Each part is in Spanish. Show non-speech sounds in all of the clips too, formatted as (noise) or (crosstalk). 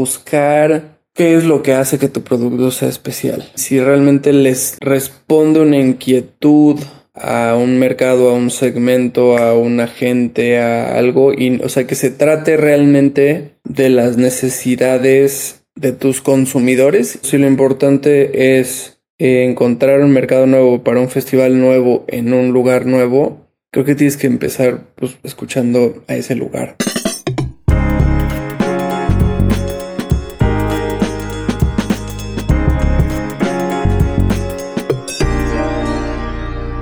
buscar qué es lo que hace que tu producto sea especial. Si realmente les responde una inquietud a un mercado, a un segmento, a una gente, a algo, y, o sea, que se trate realmente de las necesidades de tus consumidores. Si lo importante es encontrar un mercado nuevo para un festival nuevo en un lugar nuevo, creo que tienes que empezar pues, escuchando a ese lugar.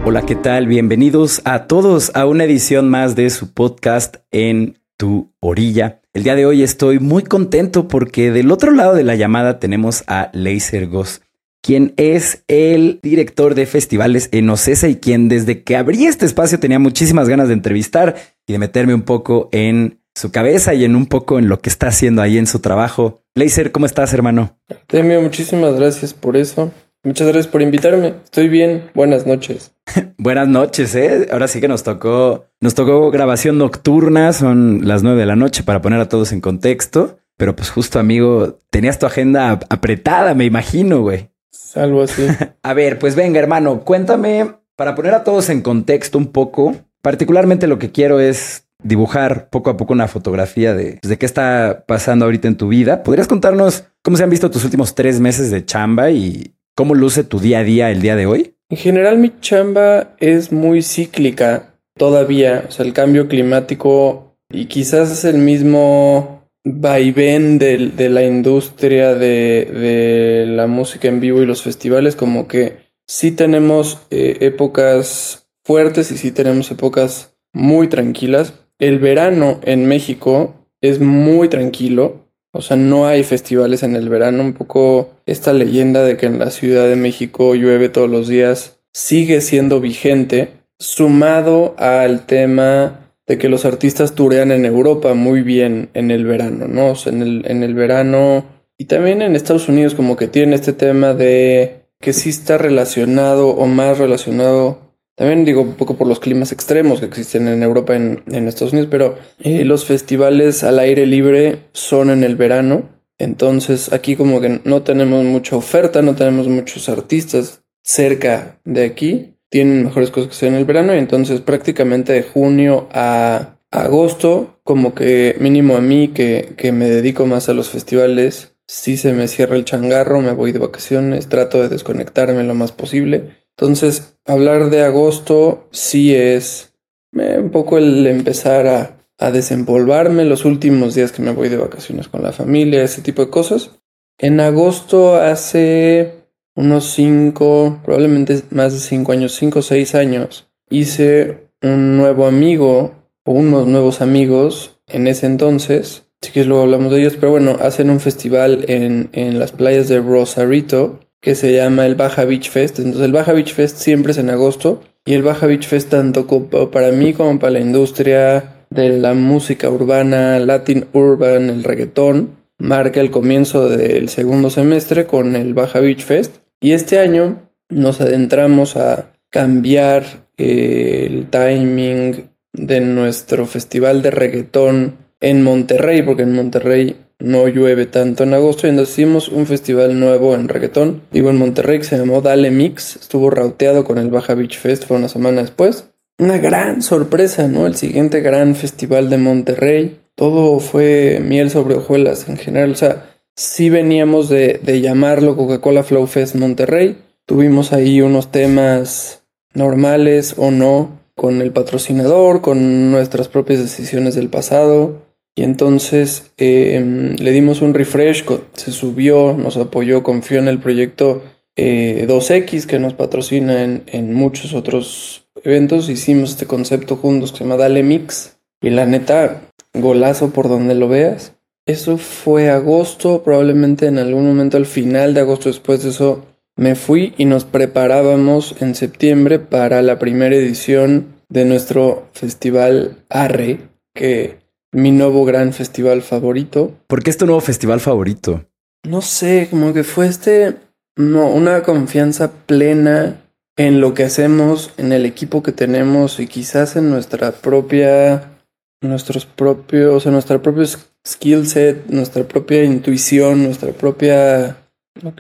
Hola, ¿qué tal? Bienvenidos a todos a una edición más de su podcast en tu orilla. El día de hoy estoy muy contento porque del otro lado de la llamada tenemos a Laser Ghost, quien es el director de festivales en Ocesa y quien desde que abrí este espacio tenía muchísimas ganas de entrevistar y de meterme un poco en su cabeza y en un poco en lo que está haciendo ahí en su trabajo. Laser, ¿cómo estás, hermano? Temio, muchísimas gracias por eso. Muchas gracias por invitarme. Estoy bien. Buenas noches. (laughs) Buenas noches, ¿eh? Ahora sí que nos tocó, nos tocó grabación nocturna, son las nueve de la noche para poner a todos en contexto. Pero pues justo, amigo, tenías tu agenda apretada, me imagino, güey. Algo así. (laughs) a ver, pues venga, hermano, cuéntame, para poner a todos en contexto un poco, particularmente lo que quiero es dibujar poco a poco una fotografía de, de qué está pasando ahorita en tu vida. ¿Podrías contarnos cómo se han visto tus últimos tres meses de chamba y ¿Cómo luce tu día a día el día de hoy? En general mi chamba es muy cíclica todavía, o sea, el cambio climático y quizás es el mismo vaivén de, de la industria de, la música en vivo y los festivales, como que sí tenemos eh, épocas fuertes y sí tenemos épocas muy tranquilas. El verano en México es muy tranquilo, o sea, no hay festivales en el verano. Un poco esta leyenda de que en la Ciudad de México llueve todos los días sigue siendo vigente, sumado al tema de que los artistas turean en Europa muy bien en el verano, ¿no? O sea, en el, en el verano y también en Estados Unidos como que tiene este tema de que sí está relacionado o más relacionado también digo un poco por los climas extremos que existen en Europa, en, en Estados Unidos, pero eh, los festivales al aire libre son en el verano. Entonces aquí como que no tenemos mucha oferta, no tenemos muchos artistas cerca de aquí. Tienen mejores cosas que hacer en el verano y entonces prácticamente de junio a agosto, como que mínimo a mí que, que me dedico más a los festivales, si se me cierra el changarro, me voy de vacaciones, trato de desconectarme lo más posible entonces, hablar de agosto sí es eh, un poco el empezar a, a desempolvarme los últimos días que me voy de vacaciones con la familia, ese tipo de cosas. En agosto hace unos cinco, probablemente más de cinco años, cinco o seis años, hice un nuevo amigo o unos nuevos amigos en ese entonces. Si quieres luego hablamos de ellos, pero bueno, hacen un festival en, en las playas de Rosarito que se llama el Baja Beach Fest. Entonces el Baja Beach Fest siempre es en agosto y el Baja Beach Fest tanto para mí como para la industria de la música urbana, Latin Urban, el reggaetón, marca el comienzo del segundo semestre con el Baja Beach Fest. Y este año nos adentramos a cambiar eh, el timing de nuestro festival de reggaetón en Monterrey, porque en Monterrey no llueve tanto en agosto y entonces hicimos un festival nuevo en reggaetón, digo en Monterrey que se llamó Dale Mix, estuvo rauteado con el Baja Beach Fest, fue una semana después. Una gran sorpresa, ¿no? El siguiente gran festival de Monterrey. Todo fue miel sobre hojuelas en general. O sea, sí veníamos de, de llamarlo Coca-Cola Flow Fest Monterrey. Tuvimos ahí unos temas normales o no con el patrocinador, con nuestras propias decisiones del pasado. Y entonces em, le dimos un refresh, se subió, nos apoyó, confió en el proyecto 2X eh, que nos patrocina en, muchos otros eventos. Hicimos este concepto juntos que se llama Dale Mix. Y la neta, golazo por donde lo veas. Eso fue agosto, probablemente en algún momento al final de agosto después de eso me fui y nos preparábamos en septiembre para la primera edición de nuestro festival Arre, que mi nuevo gran festival favorito. ¿Por qué es tu nuevo festival favorito? No sé, como que fue este, no, una confianza plena en lo que hacemos, en el equipo que tenemos y quizás en nuestra propia nuestros propios, o sea, nuestra propio skill set, nuestra propia intuición, nuestra propia,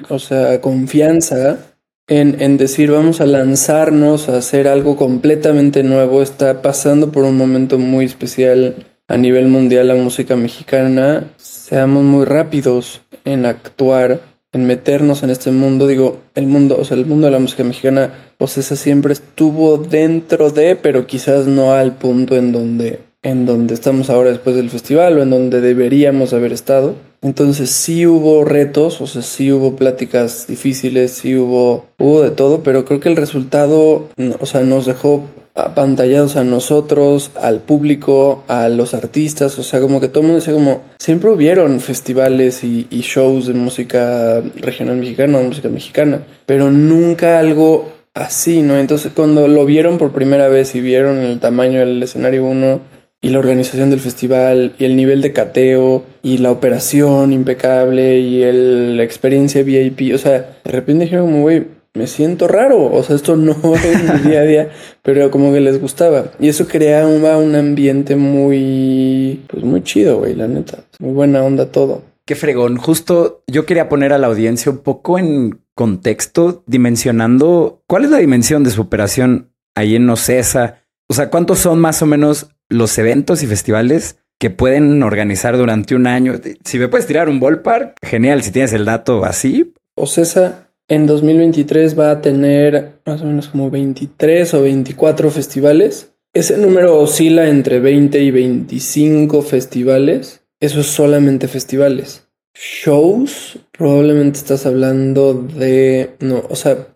o sea, confianza en, en decir vamos a lanzarnos a hacer algo completamente nuevo, está pasando por un momento muy especial a nivel mundial la música mexicana, seamos muy rápidos en actuar, en meternos en este mundo. Digo, el mundo, o sea, el mundo de la música mexicana, pues esa siempre estuvo dentro de, pero quizás no al punto en donde en donde estamos ahora después del festival o en donde deberíamos haber estado. Entonces sí hubo retos, o sea, sí hubo pláticas difíciles, sí hubo, hubo de todo, pero creo que el resultado, o sea, nos dejó apantallados a nosotros, al público, a los artistas, o sea, como que todo el mundo decía como, siempre hubieron festivales y, shows de música regional mexicana, de música mexicana, pero nunca algo así, ¿no? Entonces cuando lo vieron por primera vez y vieron el tamaño del escenario 1, y la organización del festival y el nivel de cateo y la operación impecable y el, la experiencia VIP. O sea, de repente dijeron como, güey, me siento raro. O sea, esto no (laughs) es mi día a día, pero como que les gustaba. Y eso creaba un ambiente muy, pues muy chido, güey, la neta. Muy buena onda todo. Qué fregón. Justo yo quería poner a la audiencia un poco en contexto, dimensionando cuál es la dimensión de su operación ahí en Ocesa. O sea, ¿cuántos son más o menos los eventos y festivales que pueden organizar durante un año. Si me puedes tirar un ballpark, genial, si tienes el dato así. Ocesa en 2023 va a tener más o menos como 23 o 24 festivales. Ese número oscila entre 20 y 25 festivales. Eso es solamente festivales. Shows, probablemente estás hablando de... No, o sea,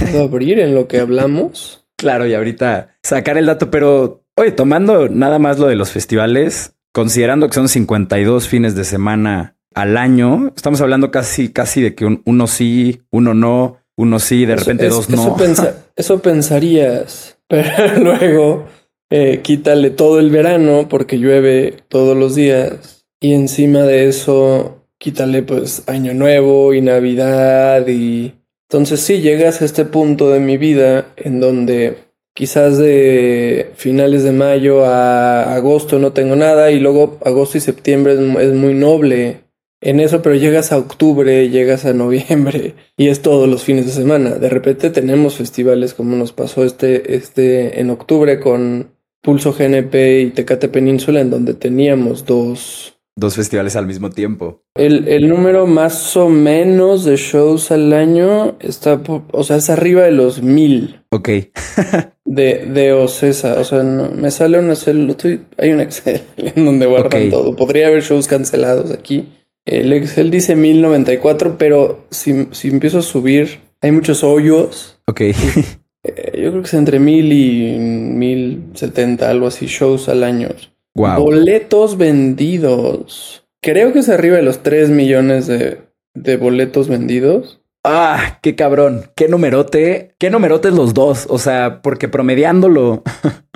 puedo (laughs) abrir en lo que hablamos. Claro, y ahorita sacar el dato, pero Oye, tomando nada más lo de los festivales, considerando que son 52 fines de semana al año, estamos hablando casi, casi de que uno sí, uno no, uno sí, de repente dos no. (laughs) Eso, pensarías, (laughs) pero luego eh, quítale todo el verano porque llueve todos los días y encima de eso quítale pues año nuevo y navidad y entonces sí llegas a este punto de mi vida en donde quizás de finales de mayo a agosto no tengo nada y luego agosto y septiembre es, muy noble en eso, pero llegas a octubre, llegas a noviembre (laughs) y es todos los fines de semana. De repente tenemos festivales como nos pasó este, este en octubre con Pulso GNP y Tecate Península en donde teníamos dos dos festivales al mismo tiempo. El, el, número más o menos de shows al año está, o sea, es arriba de los mil. Ok. (laughs) de, de Ocesa. O sea, me sale una célula, hay un Excel (laughs) en donde guardan todo. Podría haber shows cancelados aquí. El Excel dice 1094, pero si, si empiezo a subir, hay muchos hoyos. Ok. Eh, yo creo que es entre mil y mil setenta, algo así, shows al año. Boletos vendidos. Creo que es arriba de los 3 millones de, de boletos vendidos. Ah, qué cabrón, qué numerote, qué numerotes los dos. O sea, porque promediándolo (laughs)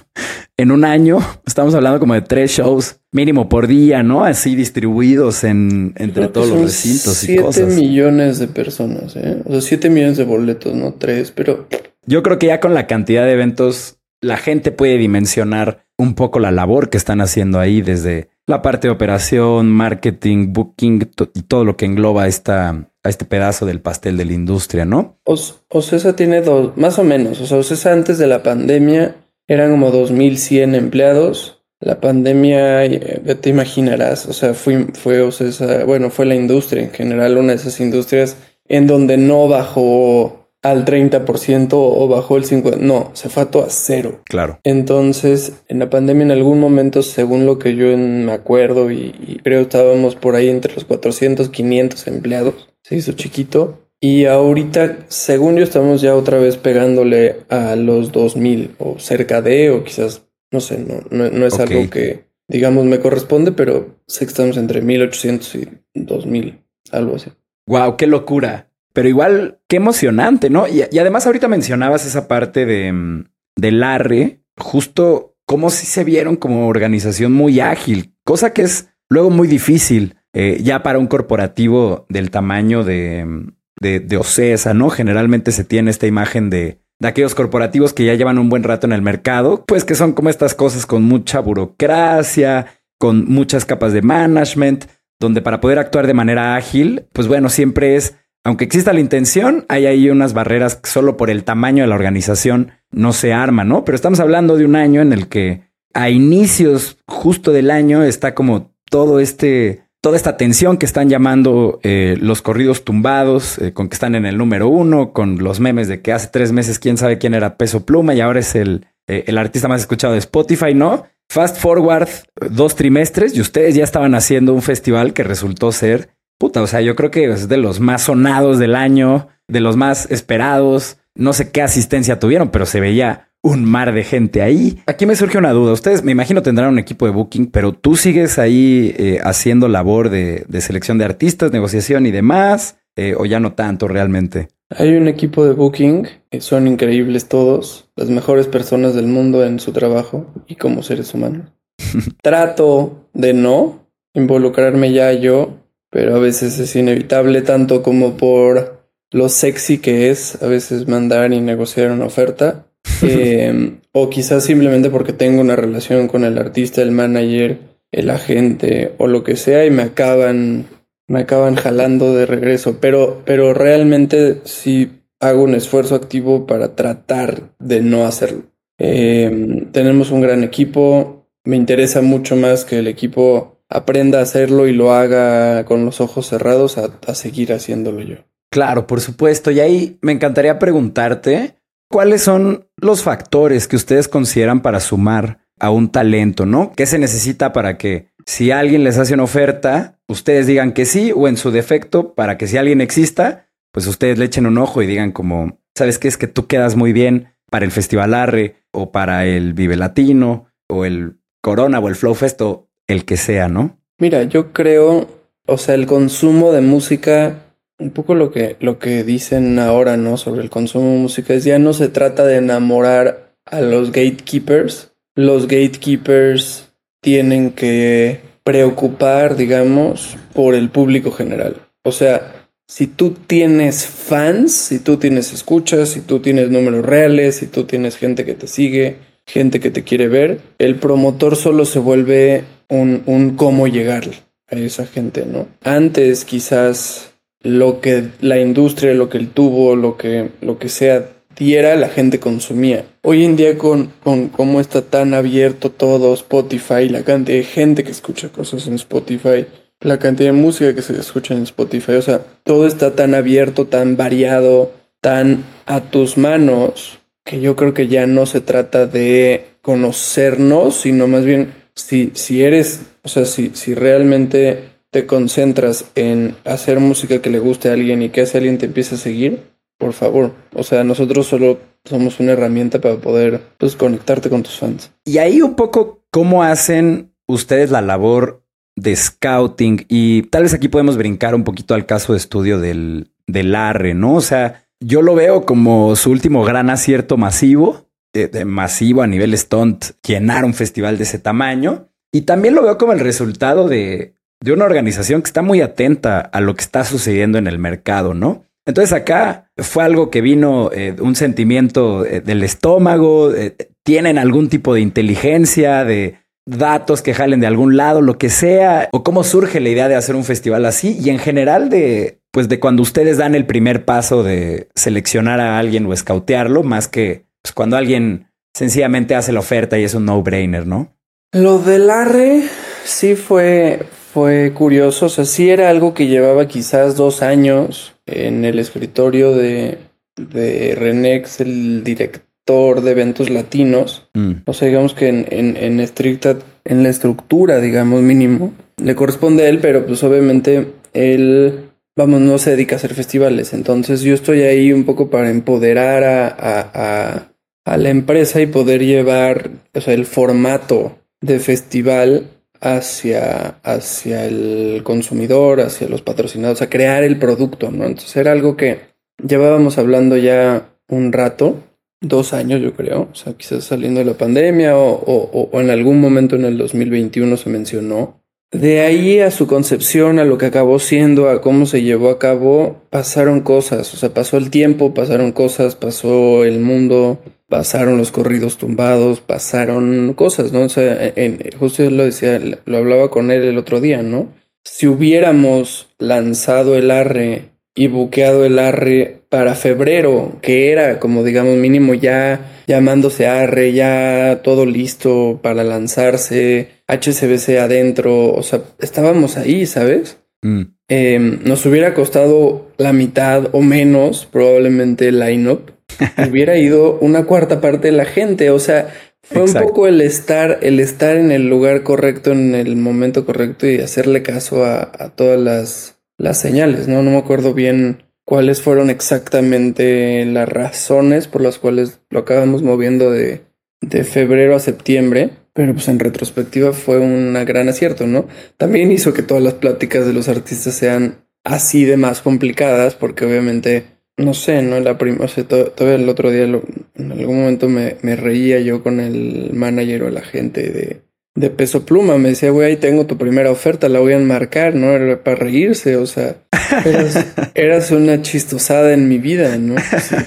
en un año, (laughs) estamos hablando como de tres shows mínimo por día, ¿no? Así distribuidos en, entre todos los recintos y cosas. 7 millones de personas, ¿eh? O sea, 7 millones de boletos, no tres, pero. Yo creo que ya con la cantidad de eventos, la gente puede dimensionar un poco la labor que están haciendo ahí desde la parte de operación, marketing, booking y todo lo que engloba esta, a este pedazo del pastel de la industria, ¿no? Ocesa tiene dos, más o menos. O sea, Ocesa antes de la pandemia eran como 2100 empleados. La pandemia, eh, te imaginarás, o sea, fue, fue Ocesa, bueno, fue la industria en general, una de esas industrias en donde no bajó al 30% o bajó el 50%. No, se fue a todo a cero. Claro. Entonces, en la pandemia, en algún momento, según lo que yo me acuerdo, y, creo estábamos por ahí entre los 400, 500 empleados. Se hizo chiquito. Y ahorita, según yo, estamos ya otra vez pegándole a los 2000 o cerca de, o quizás, no sé, no, no, es algo que, digamos, me corresponde, pero sé que estamos entre 1800 y 2000, algo así. Wow, qué locura. Pero igual, qué emocionante, ¿no? Y, además ahorita mencionabas esa parte de, mm, del ARRE, justo como si se vieron como organización muy ágil, cosa que es luego muy difícil eh, ya para un corporativo del tamaño de, mm, de, de, OCESA, ¿no? Generalmente se tiene esta imagen de de aquellos corporativos que ya llevan un buen rato en el mercado, pues que son como estas cosas con mucha burocracia, con muchas capas de management, donde para poder actuar de manera ágil, pues bueno, siempre es, aunque exista la intención, hay ahí unas barreras que solo por el tamaño de la organización no se arman, ¿no? Pero estamos hablando de un año en el que a inicios justo del año está como todo este toda esta tensión que están llamando eh, los corridos tumbados, eh, con que están en el número uno, con los memes de que hace tres meses quién sabe quién era Peso Pluma y ahora es el, eh, el artista más escuchado de Spotify, ¿no? Fast forward dos trimestres y ustedes ya estaban haciendo un festival que resultó ser, puta, o sea, yo creo que es de los más sonados del año, de los más esperados. No sé qué asistencia tuvieron, pero se veía un mar de gente ahí. Aquí me surge una duda. Ustedes, me imagino, tendrán un equipo de booking, pero tú sigues ahí eh, haciendo labor de, selección de artistas, negociación y demás, eh, o ya no tanto realmente. Hay un equipo de booking, son increíbles todos, las mejores personas del mundo en su trabajo y como seres humanos. (laughs) Trato de no involucrarme ya yo, pero a veces es inevitable tanto como por lo sexy que es a veces mandar y negociar una oferta eh, o quizás simplemente porque tengo una relación con el artista, el manager, el agente o lo que sea y me acaban, me acaban jalando de regreso. Pero, pero realmente sí hago un esfuerzo activo para tratar de no hacerlo. Eh, tenemos un gran equipo. Me interesa mucho más que el equipo aprenda a hacerlo y lo haga con los ojos cerrados a, a seguir haciéndolo yo. Claro, por supuesto. Y ahí me encantaría preguntarte ¿Cuáles son los factores que ustedes consideran para sumar a un talento, no? ¿Qué se necesita para que si alguien les hace una oferta, ustedes digan que sí o en su defecto, para que si alguien exista, pues ustedes le echen un ojo y digan como, ¿sabes qué? Es que tú quedas muy bien para el Festival Arre o para el Vive Latino o el Corona o el Flow Fest o el que sea, ¿no? Mira, yo creo, o sea, el consumo de música un poco lo que, lo que dicen ahora, ¿no? Sobre el consumo de música es ya no se trata de enamorar a los gatekeepers. Los gatekeepers tienen que preocupar, digamos, por el público general. O sea, si tú tienes fans, si tú tienes escuchas, si tú tienes números reales, si tú tienes gente que te sigue, gente que te quiere ver, el promotor solo se vuelve un, un cómo llegar a esa gente, ¿no? Antes quizás lo que la industria, lo que el tubo, lo que, lo que sea diera, la gente consumía. Hoy en día con, con cómo está tan abierto todo Spotify, la cantidad de gente que escucha cosas en Spotify, la cantidad de música que se escucha en Spotify, o sea, todo está tan abierto, tan variado, tan a tus manos, que yo creo que ya no se trata de conocernos, sino más bien si, si eres, o sea, si, si realmente te concentras en hacer música que le guste a alguien y que ese alguien te empiece a seguir, por favor. O sea, nosotros solo somos una herramienta para poder pues, conectarte con tus fans. Y ahí un poco, ¿cómo hacen ustedes la labor de scouting? Y tal vez aquí podemos brincar un poquito al caso de estudio del, del ARRE, ¿no? O sea, yo lo veo como su último gran acierto masivo, eh, masivo a nivel stunt, llenar un festival de ese tamaño. Y también lo veo como el resultado de de una organización que está muy atenta a lo que está sucediendo en el mercado, ¿no? Entonces acá fue algo que vino eh, un sentimiento eh, del estómago, eh, tienen algún tipo de inteligencia, de datos que jalen de algún lado, lo que sea, o cómo surge la idea de hacer un festival así y en general de, pues de cuando ustedes dan el primer paso de seleccionar a alguien o escautearlo, más que pues, cuando alguien sencillamente hace la oferta y es un no-brainer, ¿no? Lo del ARRE sí fue, fue curioso, o sea, sí era algo que llevaba quizás dos años en el escritorio de, de Renex, el director de eventos latinos. Mm. O sea, digamos que en, en, en, estricta, en la estructura, digamos, mínimo, le corresponde a él, pero pues obviamente él, vamos, no se dedica a hacer festivales. Entonces yo estoy ahí un poco para empoderar a, a, a, a la empresa y poder llevar, o sea, el formato de festival hacia, hacia el consumidor, hacia los patrocinados, a crear el producto, ¿no? Entonces era algo que llevábamos hablando ya un rato, dos años yo creo, o sea, quizás saliendo de la pandemia o, o, o en algún momento en el 2021 se mencionó. De ahí a su concepción, a lo que acabó siendo, a cómo se llevó a cabo, pasaron cosas. O sea, pasó el tiempo, pasaron cosas, pasó el mundo, pasaron los corridos tumbados, pasaron cosas, ¿no? O sea, en, justo lo decía, lo hablaba con él el otro día, ¿no? Si hubiéramos lanzado el arre y buqueado el arre para febrero, que era como digamos mínimo ya llamándose arre, ya todo listo para lanzarse, HCBC adentro, o sea, estábamos ahí, ¿sabes? Mm. Em, nos hubiera costado la mitad o menos probablemente el line-up. (laughs) hubiera ido una cuarta parte de la gente, o sea, fue un poco el estar, el estar en el lugar correcto, en el momento correcto y hacerle caso a, a todas las las señales, ¿no? No me acuerdo bien cuáles fueron exactamente las razones por las cuales lo acabamos moviendo de, de febrero a septiembre, pero pues en retrospectiva fue un gran acierto, ¿no? También hizo que todas las pláticas de los artistas sean así de más complicadas, porque obviamente, no sé, ¿no? La o sea, todavía el otro día, en algún momento me, me reía yo con el manager o la gente de de peso pluma. Me decía, güey, ahí tengo tu primera oferta, la voy a enmarcar, ¿no? Era para reírse, o sea, (laughs) eras, una chistosada en mi vida, ¿no?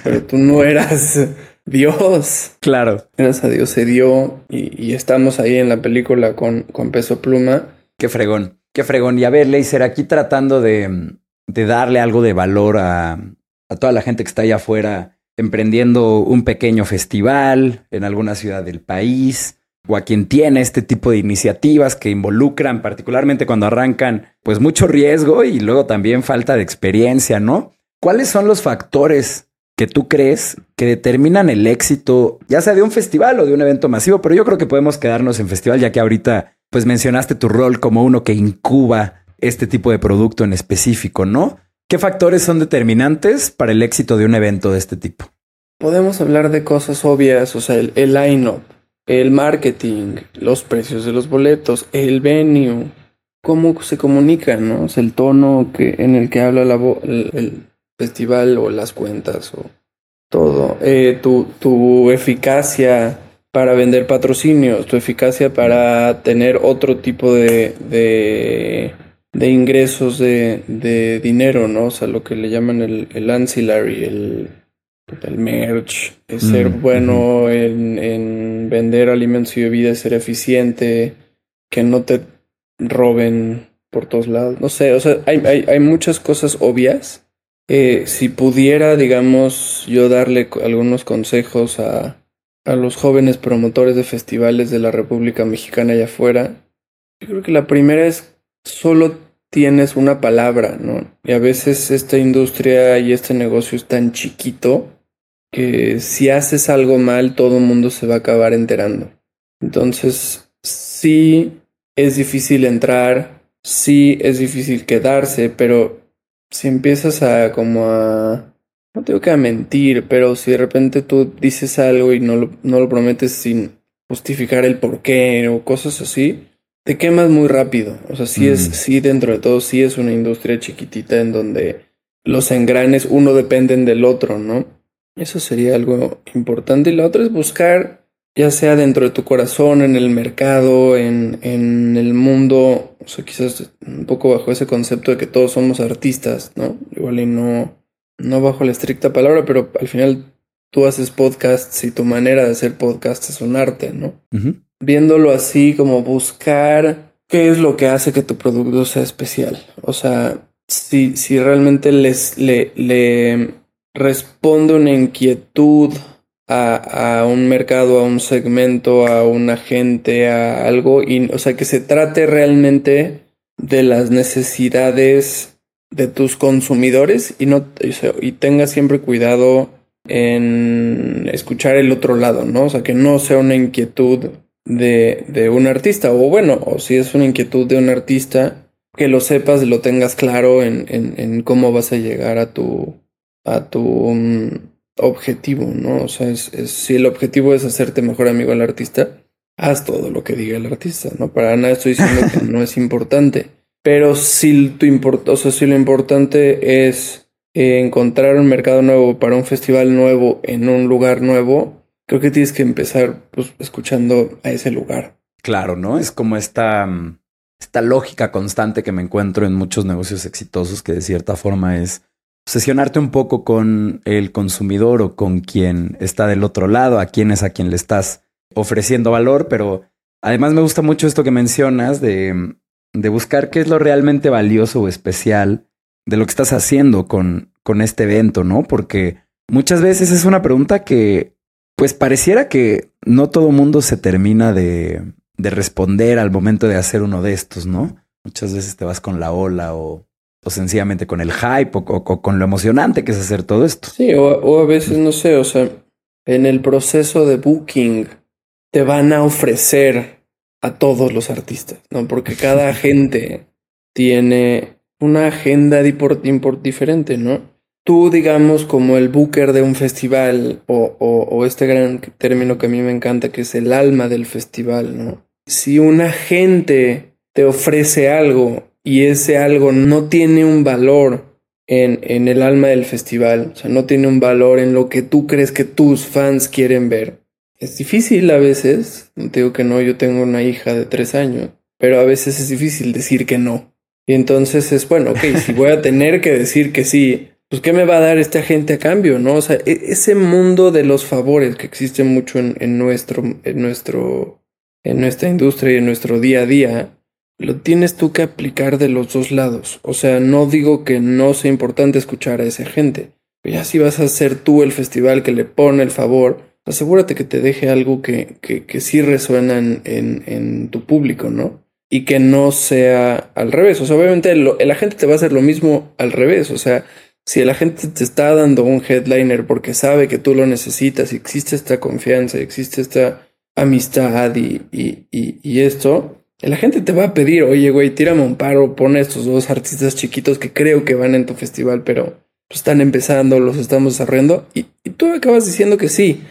pero tú no eras Dios. Claro. Gracias a Dios se dio y, estamos ahí en la película con, con peso pluma. Qué fregón, qué fregón. Y a ver, Leiser, aquí tratando de, de darle algo de valor a, a toda la gente que está allá afuera emprendiendo un pequeño festival en alguna ciudad del país o a quien tiene este tipo de iniciativas que involucran, particularmente cuando arrancan, pues mucho riesgo y luego también falta de experiencia, ¿no? ¿Cuáles son los factores que tú crees que determinan el éxito, ya sea de un festival o de un evento masivo? Pero yo creo que podemos quedarnos en festival, ya que ahorita pues mencionaste tu rol como uno que incuba este tipo de producto en específico, ¿no? ¿Qué factores son determinantes para el éxito de un evento de este tipo? Podemos hablar de cosas obvias, o sea, el, el line-up el marketing, los precios de los boletos, el venue, cómo se comunica, ¿no? El tono que, en el que habla la el, festival o las cuentas o todo. Eh, tu, tu eficacia para vender patrocinios, tu eficacia para tener otro tipo de, de, de ingresos de, de, dinero, ¿no? O sea, lo que le llaman el, el ancillary, el el merch, ser mm, bueno en, vender alimentos y bebidas, ser eficiente, que no te roben por todos lados. No sé, o sea, hay, hay, muchas cosas obvias. Eh, si pudiera, digamos, yo darle algunos consejos a, a los jóvenes promotores de festivales de la República Mexicana allá afuera, yo creo que la primera es solo tienes una palabra, ¿no? Y a veces esta industria y este negocio es tan chiquito que si haces algo mal, todo el mundo se va a acabar enterando. Entonces, sí es difícil entrar, sí es difícil quedarse, pero si empiezas a como a... No tengo que mentir, pero si de repente tú dices algo y no lo, no lo prometes sin justificar el por qué o cosas así, te quemas muy rápido. O sea, sí es, sí dentro de todo, sí es una industria chiquitita en donde los engranes uno dependen del otro, ¿no? Eso sería algo importante. Y la otra es buscar, ya sea dentro de tu corazón, en el mercado, en, en el mundo, o sea, quizás un poco bajo ese concepto de que todos somos artistas, ¿no? Igual y no, no bajo la estricta palabra, pero al final tú haces podcasts y tu manera de hacer podcasts es un arte, ¿no? Viéndolo así como buscar qué es lo que hace que tu producto sea especial. O sea, si, si realmente les, le, le responde una inquietud a, a, un mercado, a un segmento, a una gente, a algo, y, o sea, que se trate realmente de las necesidades de tus consumidores y no y tenga siempre cuidado en escuchar el otro lado, ¿no? O sea, que no sea una inquietud de, de un artista, o bueno, o si es una inquietud de un artista, que lo sepas, lo tengas claro en, en cómo vas a llegar a tu, a tu um, objetivo, ¿no? O sea, es, si el objetivo es hacerte mejor amigo al artista, haz todo lo que diga el artista, ¿no? Para nada estoy diciendo que (laughs) no es importante. Pero si, tu import o sea, si lo importante es eh, encontrar un mercado nuevo para un festival nuevo en un lugar nuevo, creo que tienes que empezar pues, escuchando a ese lugar. Claro, ¿no? Es como esta, mm, esta lógica constante que me encuentro en muchos negocios exitosos, que de cierta forma es obsesionarte un poco con el consumidor o con quien está del otro lado, a quién es a quien le estás ofreciendo valor, pero además me gusta mucho esto que mencionas de, de buscar qué es lo realmente valioso o especial de lo que estás haciendo con, con este evento, ¿no? Porque muchas veces es una pregunta que, pues pareciera que no todo mundo se termina de, de responder al momento de hacer uno de estos, ¿no? Muchas veces te vas con la ola o, o sencillamente con el hype o, con lo emocionante que es hacer todo esto. Sí, o, o, a veces, no sé, o sea, en el proceso de booking te van a ofrecer a todos los artistas, ¿no? Porque cada (laughs) gente tiene una agenda diferente, ¿no? Tú, digamos, como el booker de un festival o, este gran término que a mí me encanta, que es el alma del festival, ¿no? Si una gente te ofrece algo y ese algo no tiene un valor en, en el alma del festival, o sea, no tiene un valor en lo que tú crees que tus fans quieren ver. Es difícil a veces, no digo que no, yo tengo una hija de tres años, pero a veces es difícil decir que no. Y entonces es, bueno, ok, si voy a tener que decir que sí, pues ¿qué me va a dar esta gente a cambio? ¿No? O sea, e, ese mundo de los favores que existe mucho en, en nuestro, en nuestro, en nuestra industria y en nuestro día a día, lo tienes tú que aplicar de los dos lados. O sea, no digo que no sea importante escuchar a esa gente. Pero ya si vas a ser tú el festival que le pone el favor, asegúrate que te deje algo que, que, que sí resuena en, en, tu público, ¿no? Y que no sea al revés. O sea, obviamente lo, la gente te va a hacer lo mismo al revés. O sea, si la gente te está dando un headliner porque sabe que tú lo necesitas y existe esta confianza, existe esta amistad y, y, y esto, la gente te va a pedir, oye, güey, tírame un paro, pon estos dos artistas chiquitos que creo que van en tu festival, pero pues, están empezando, los estamos desarrollando, y, tú acabas diciendo que sí.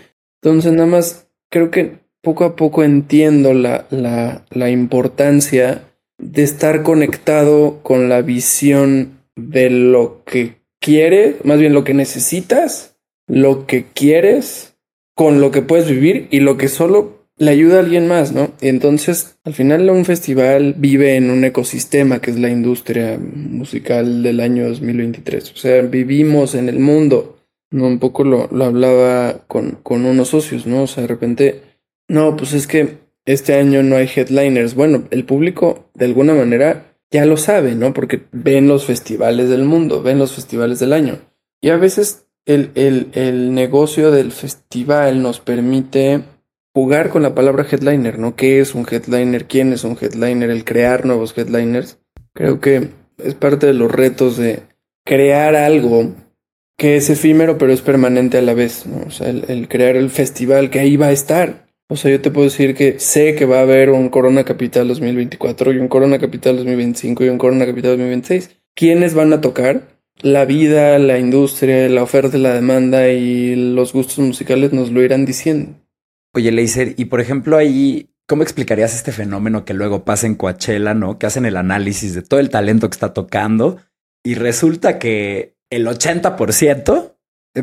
Entonces, nada más creo que poco a poco entiendo la, la, la importancia de estar conectado con la visión de lo que quieres, más bien lo que necesitas, lo que quieres, con lo que puedes vivir y lo que solo le ayuda a alguien más, ¿no? Y entonces, al final, un festival vive en un ecosistema que es la industria musical del año 2023. O sea, vivimos en el mundo. ¿no? Un poco lo, lo hablaba con, con unos socios, ¿no? O sea, de repente, no, pues es que este año no hay headliners. Bueno, el público, de alguna manera, ya lo sabe, ¿no? Porque ven los festivales del mundo, ven los festivales del año. Y a veces el, el, el negocio del festival nos permite jugar con la palabra headliner, ¿no? ¿Qué es un headliner? ¿Quién es un headliner? El crear nuevos headliners. Creo que es parte de los retos de crear algo que es efímero pero es permanente a la vez, ¿no? O sea, el, crear el festival que ahí va a estar. O sea, yo te puedo decir que sé que va a haber un Corona Capital 2024 y un Corona Capital 2025 y un Corona Capital 2026. ¿Quiénes van a tocar? La vida, la industria, la oferta, la demanda y los gustos musicales nos lo irán diciendo. Oye, Leiser, y por ejemplo ahí, ¿cómo explicarías este fenómeno que luego pasa en Coachella, no? Que hacen el análisis de todo el talento que está tocando y resulta que el 80%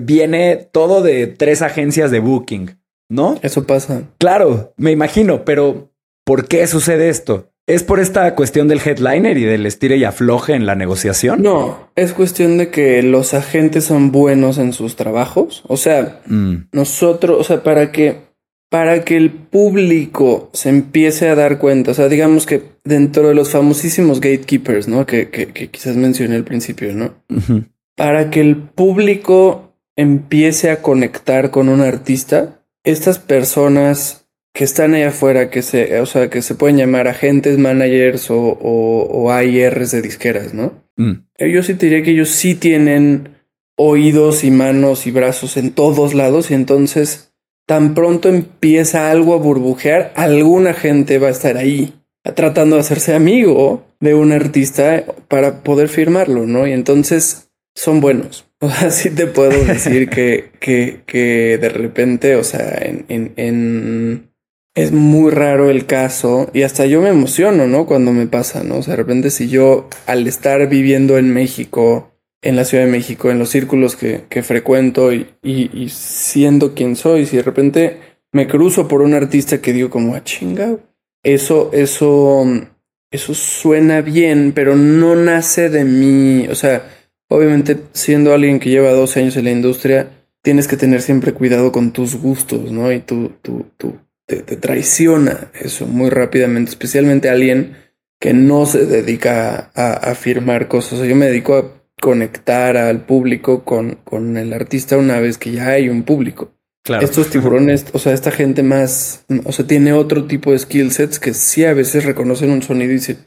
viene todo de tres agencias de booking, ¿no? Eso pasa. Claro, me imagino, pero ¿por qué sucede esto? ¿Es por esta cuestión del headliner y del estire y afloje en la negociación? No, es cuestión de que los agentes son buenos en sus trabajos. O sea, mm. nosotros, o sea, para que para que el público se empiece a dar cuenta. O sea, digamos que dentro de los famosísimos gatekeepers, ¿no? Que, que, que quizás mencioné al principio, ¿no? Uh -huh. Para que el público empiece a conectar con un artista, estas personas que están allá afuera, que se, o sea, que se pueden llamar agentes, managers o, o, o AIRs de disqueras, ¿no? Mm. Yo sí te diría que ellos sí tienen oídos y manos y brazos en todos lados y entonces tan pronto empieza algo a burbujear, alguna gente va a estar ahí tratando de hacerse amigo de un artista para poder firmarlo, ¿no? Y entonces son buenos. (laughs) O sea, sí te puedo decir (laughs) que, que, que de repente, o sea, en, en, en, es muy raro el caso y hasta yo me emociono, ¿no? Cuando me pasa, ¿no? O sea, de repente si yo al estar viviendo en México, en la Ciudad de México, en los círculos que, que frecuento y, y, siendo quien soy, si de repente me cruzo por un artista que digo como, ah, chinga, eso, eso eso suena bien, pero no nace de mí. O sea, obviamente siendo alguien que lleva 12 años en la industria, tienes que tener siempre cuidado con tus gustos, ¿no? Y tú, tú, tú te, traiciona eso muy rápidamente, especialmente alguien que no se dedica a, a firmar cosas. yo me dedico a conectar al público con, con el artista una vez que ya hay un público. Claro. Estos tiburones, o sea, esta gente más, o sea, tiene otro tipo de skill sets que sí a veces reconocen un sonido y dicen,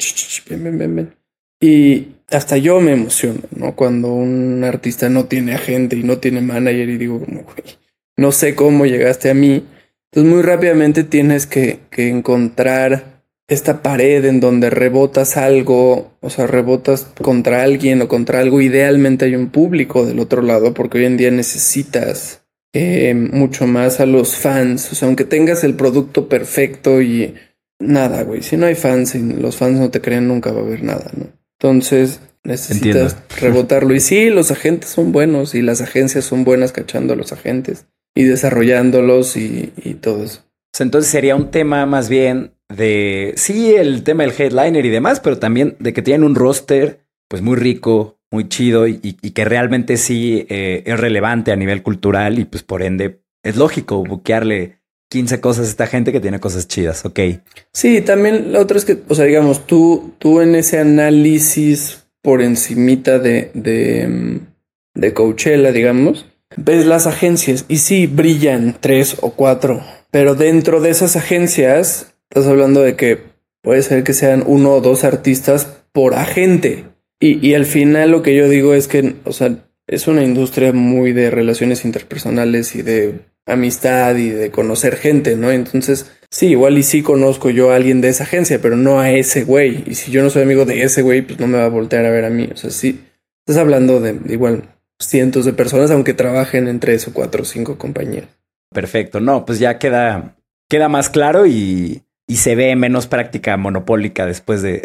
ven, ven, ven. Y hasta yo me emociono, ¿no? Cuando un artista no tiene agente y no tiene manager y digo, como, güey, no sé cómo llegaste a mí. Entonces muy rápidamente tienes que, que encontrar esta pared en donde rebotas algo, o sea, rebotas contra alguien o contra algo. Idealmente hay un público del otro lado porque hoy en día necesitas eh, mucho más a los fans. O sea, aunque tengas el producto perfecto y nada, güey. Si no hay fans y los fans no te creen, nunca va a haber nada, ¿no? Entonces necesitas rebotarlo. Y sí, los agentes son buenos y las agencias son buenas cachando a los agentes y desarrollándolos y, y todo eso. Entonces sería un tema más bien de, sí, el tema del headliner y demás, pero también de que tienen un roster pues muy rico, muy chido y, que realmente sí eh, es relevante a nivel cultural y pues por ende es lógico buquearle 15 cosas a esta gente que tiene cosas chidas, ok. Sí, también la otra es que, o sea, digamos, tú, tú en ese análisis por encimita de, de, mm, de Coachella, digamos, ves las agencias y sí, brillan tres o cuatro, pero dentro de esas agencias, estás hablando de que puede ser que sean uno o dos artistas por agente. Y, y al final lo que yo digo es que, o sea, es una industria muy de relaciones interpersonales y de amistad y de conocer gente, ¿no? Entonces, sí, igual y sí conozco yo a alguien de esa agencia, pero no a ese güey. Y si yo no soy amigo de ese güey, pues no me va a voltear a ver a mí. O sea, sí, estás hablando de igual cientos de personas, aunque trabajen en tres o cuatro o cinco compañías. Perfecto, no, pues ya queda, queda más claro y, y se ve menos práctica monopólica después de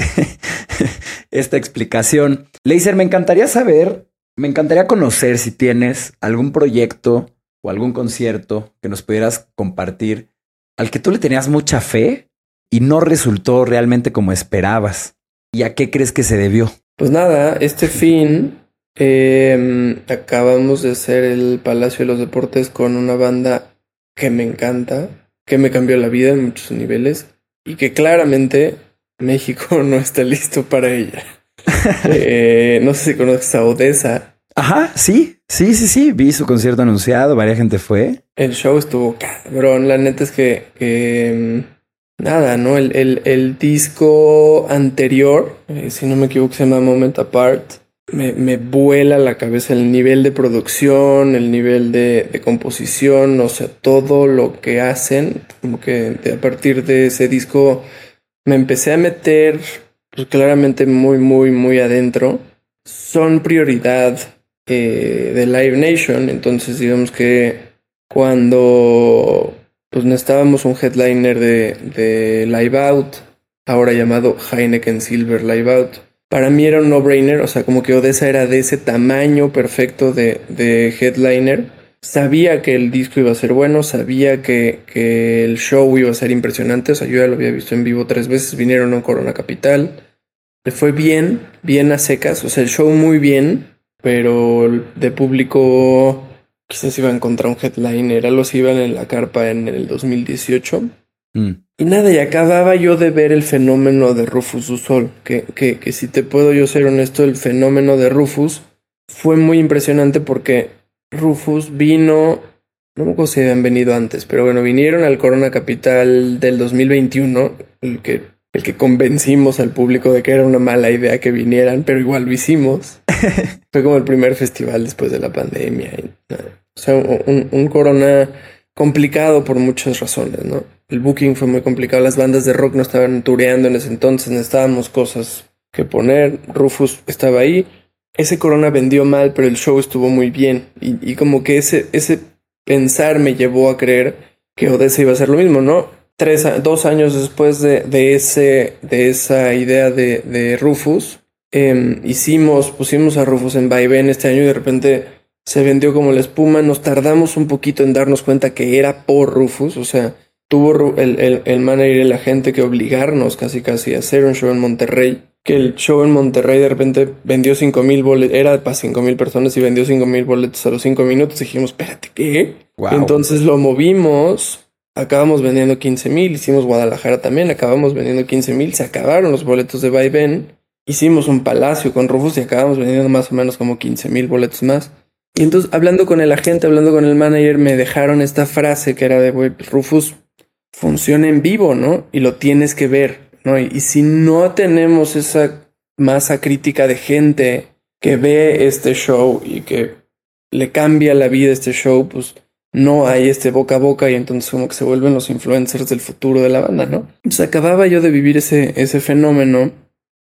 (laughs) esta explicación. Laser, me encantaría saber, me encantaría conocer si tienes algún proyecto o algún concierto que nos pudieras compartir al que tú le tenías mucha fe y no resultó realmente como esperabas. ¿Y a qué crees que se debió? Pues nada, este fin em, acabamos de hacer el Palacio de los Deportes con una banda que me encanta, que me cambió la vida en muchos niveles y que claramente México (laughs) no está listo para ella. (laughs) Eh, no sé si conoces a Odessa. Ajá, sí, sí, sí, sí. Vi su concierto anunciado, varias gente fue. El show estuvo cabrón. La neta es que, mm, nada, ¿no? El, el, el disco anterior, eh, si no me equivoco, se llama Moment Apart. Me, me, vuela la cabeza el nivel de producción, el nivel de, composición, o sea, todo lo que hacen. Como que a partir de ese disco me empecé a meter pues, claramente muy, muy, muy adentro. Son prioridad eh, de Live Nation, entonces digamos que cuando pues necesitábamos un headliner de, de Live Out, ahora llamado Heineken Silver Live Out, para mí era un no-brainer, o sea, como que Odessa era de ese tamaño perfecto de, de headliner sabía que el disco iba a ser bueno, sabía que, que, el show iba a ser impresionante, o sea, yo ya lo había visto en vivo tres veces, vinieron a Corona Capital, le fue bien, bien a secas, o sea, el show muy bien, pero de público quizás iba a encontrar un headliner, los iban en la carpa en el 2018. Mm. Y nada, y acababa yo de ver el fenómeno de Rufus Usol, que, que, que si te puedo yo ser honesto, el fenómeno de Rufus fue muy impresionante porque Rufus vino, no me acuerdo si habían venido antes, pero bueno, vinieron al Corona Capital del 2021, el que, el que convencimos al público de que era una mala idea que vinieran, pero igual lo hicimos. (laughs) Fue como el primer festival después de la pandemia. o sea, un, un Corona complicado por muchas razones, ¿no? El booking fue muy complicado, las bandas de rock no estaban tureando en ese entonces, necesitábamos cosas que poner, Rufus estaba ahí ese Corona vendió mal, pero el show estuvo muy bien. Y, como que ese, ese pensar me llevó a creer que Odessa iba a ser lo mismo, ¿no? Tres, dos años después de, de, ese, de esa idea de, de Rufus, em, hicimos, pusimos a Rufus en vaivén este año y de repente se vendió como la espuma. Nos tardamos un poquito en darnos cuenta que era por Rufus, o sea, tuvo el, el, el manager y la gente que obligarnos casi casi a hacer un show en Monterrey. Que el show en Monterrey de repente vendió 5 mil boletos, era para 5 mil personas y vendió 5 mil boletos a los 5 minutos. Dijimos, espérate, ¿qué? Entonces lo movimos, acabamos vendiendo 15 mil, hicimos Guadalajara también, acabamos vendiendo 15 mil, se acabaron los boletos de Vaivén, hicimos un palacio con Rufus y acabamos vendiendo más o menos como 15 mil boletos más. Y entonces hablando con el agente, hablando con el manager, me dejaron esta frase que era de, güey, Rufus funciona en vivo, ¿no? Y lo tienes que ver, ¿no? Y, si no tenemos esa masa crítica de gente que ve este show y que le cambia la vida este show, pues no hay este boca a boca y entonces como que se vuelven los influencers del futuro de la banda, ¿no? Entonces acababa yo de vivir ese, ese fenómeno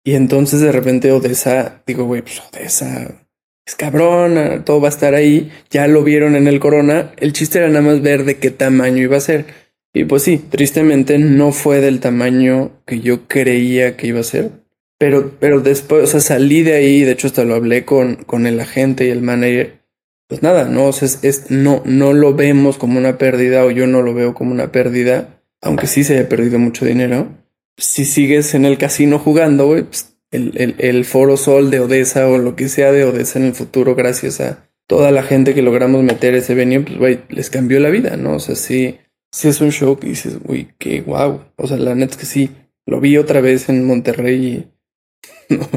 y entonces de repente Odessa, digo, güey, pues Odessa es cabrón, todo va a estar ahí, ya lo vieron en el corona, el chiste era nada más ver de qué tamaño iba a ser. Y pues sí, tristemente no fue del tamaño que yo creía que iba a ser. Pero, pero después, o sea, salí de ahí, de hecho hasta lo hablé con, con el agente y el manager. Pues nada, no, es, es, no, no lo vemos como una pérdida o yo no lo veo como una pérdida, aunque sí se haya perdido mucho dinero. Si sigues en el casino jugando, güey, pues el, el, Foro Sol de Odessa o lo que sea de Odessa en el futuro, gracias a toda la gente que logramos meter ese venue, pues, güey, les cambió la vida, ¿no? O sea, sí, sí es un show que dices, uy, qué guau. O sea, la neta es que sí, lo vi otra vez en Monterrey y (laughs) no,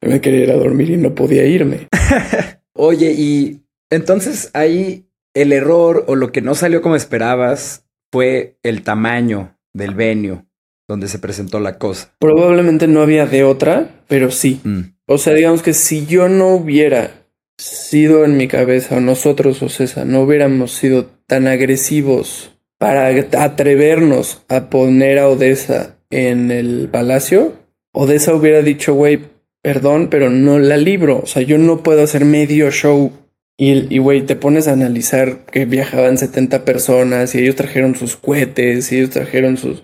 me quería ir a dormir y no podía irme. (laughs) Oye, y entonces ahí el error o lo que no salió como esperabas fue el tamaño del venue donde se presentó la cosa. Probablemente no había de otra, pero sí. Mm. O sea, digamos que si yo no hubiera sido en mi cabeza, o nosotros, o César, no hubiéramos sido tan agresivos para atrevernos a poner a Odessa en el palacio, Odessa hubiera dicho, güey, perdón, pero no la libro. O sea, yo no puedo hacer medio show. Y, güey, te pones a analizar que viajaban 70 personas y ellos trajeron sus cohetes y ellos trajeron sus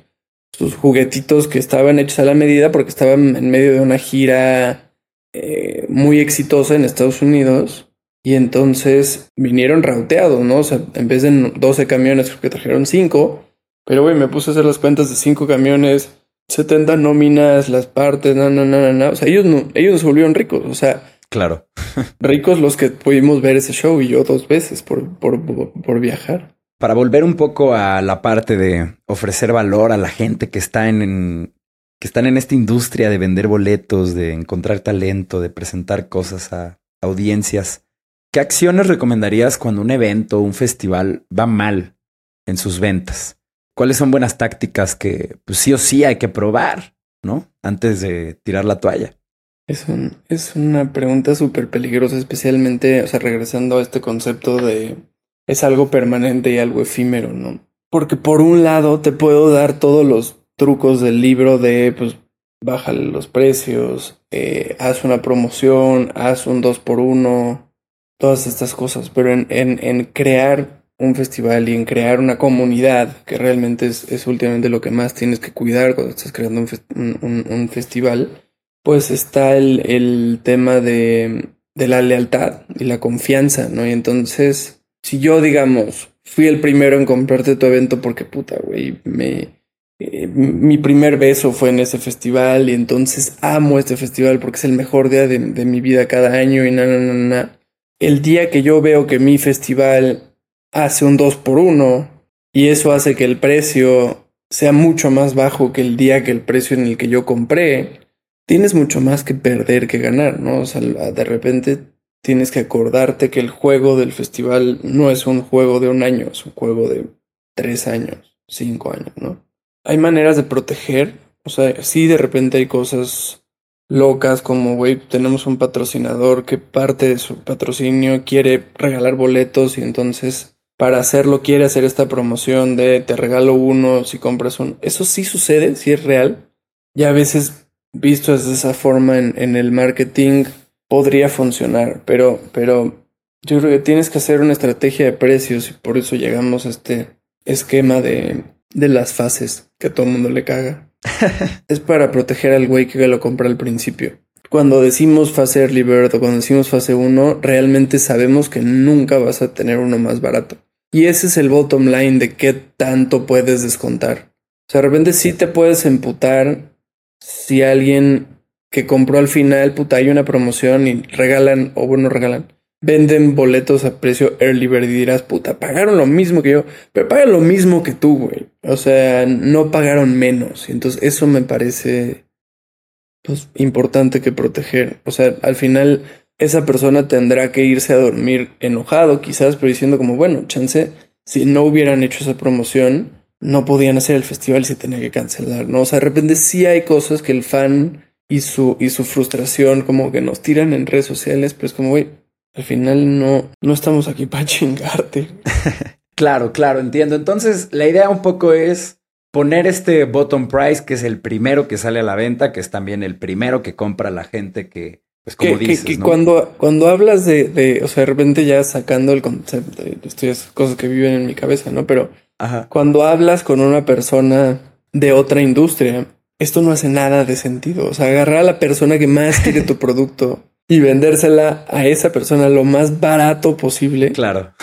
sus juguetitos que estaban hechos a la medida porque estaban en medio de una gira eh, muy exitosa en Estados Unidos. Y entonces vinieron rauteados, ¿no? O sea, en vez de 12 camiones, creo que trajeron 5. Pero, güey, me puse a hacer las cuentas de 5 camiones, 70 nóminas, las partes, no, no, no, no. O sea, ellos no, ellos se volvieron ricos. O sea, claro. (laughs) ricos los que pudimos ver ese show y yo dos veces por, por, por viajar para volver un poco a la parte de ofrecer valor a la gente que está en, que están en esta industria de vender boletos, de encontrar talento, de presentar cosas a audiencias, ¿qué acciones recomendarías cuando un evento o un festival va mal en sus ventas? ¿Cuáles son buenas tácticas que pues, sí o sí hay que probar, ¿no? Antes de tirar la toalla. Es, un, es una pregunta súper peligrosa, especialmente, o sea, regresando a este concepto de es algo permanente y algo efímero, ¿no? Porque por un lado te puedo dar todos los trucos del libro de, pues, bájale los precios, eh, haz una promoción, haz un 2 por 1 todas estas cosas, pero en, en, en, crear un festival y en crear una comunidad, que realmente es, es últimamente lo que más tienes que cuidar cuando estás creando un, un, un festival, pues está el, el tema de, de la lealtad y la confianza, ¿no? Y entonces si yo, digamos, fui el primero en comprarte tu evento porque puta, güey, me... Eh, mi primer beso fue en ese festival y entonces amo este festival porque es el mejor día de, mi vida cada año y na, na, na, na. El día que yo veo que mi festival hace un 2 por 1 y eso hace que el precio sea mucho más bajo que el día que el precio en el que yo compré, tienes mucho más que perder que ganar, ¿no? O sea, de repente tienes que acordarte que el juego del festival no es un juego de un año, es un juego de tres años, cinco años, ¿no? Hay maneras de proteger, o sea, sí de repente hay cosas locas como, güey, tenemos un patrocinador que parte de su patrocinio quiere regalar boletos y entonces para hacerlo quiere hacer esta promoción de te regalo uno si compras uno. Eso sí sucede, sí es real. Ya a veces visto de esa forma en, en el marketing podría funcionar, pero, pero yo creo que tienes que hacer una estrategia de precios y por eso llegamos a este esquema de, de las fases que a todo el mundo le caga. (laughs) es para proteger al güey que lo compra al principio. Cuando decimos fase Early Bird o cuando decimos fase 1, realmente sabemos que nunca vas a tener uno más barato. Y ese es el bottom line de qué tanto puedes descontar. O sea, de repente sí te puedes emputar si alguien que compró al final, puta, hay una promoción y regalan, o bueno, regalan, venden boletos a precio early bird y dirás, puta, pagaron lo mismo que yo, pero pagan lo mismo que tú, güey. O sea, no pagaron menos. Y entonces eso me parece, pues, importante que proteger. O sea, al final esa persona tendrá que irse a dormir enojado, quizás, pero diciendo como, bueno, chance, si no hubieran hecho esa promoción, no podían hacer el festival y se tenía que cancelar, ¿no? O sea, de repente sí hay cosas que el fan y su, y su frustración como que nos tiran en redes sociales, pero es como, güey, al final no, no estamos aquí para (laughs) chingarte. (laughs) claro, claro, entiendo. Entonces, la idea un poco es poner este bottom price, que es el primero que sale a la venta, que es también el primero que compra la gente que, pues como dices, que, cuando, cuando hablas de, de, o sea, de repente ya sacando el concepto, esto es cosas que viven en mi cabeza, ¿no? Pero cuando hablas con una persona de otra industria, esto no hace nada de sentido. O sea, agarrar a la persona que más quiere tu (laughs) producto y vendérsela a esa persona lo más barato posible. Claro.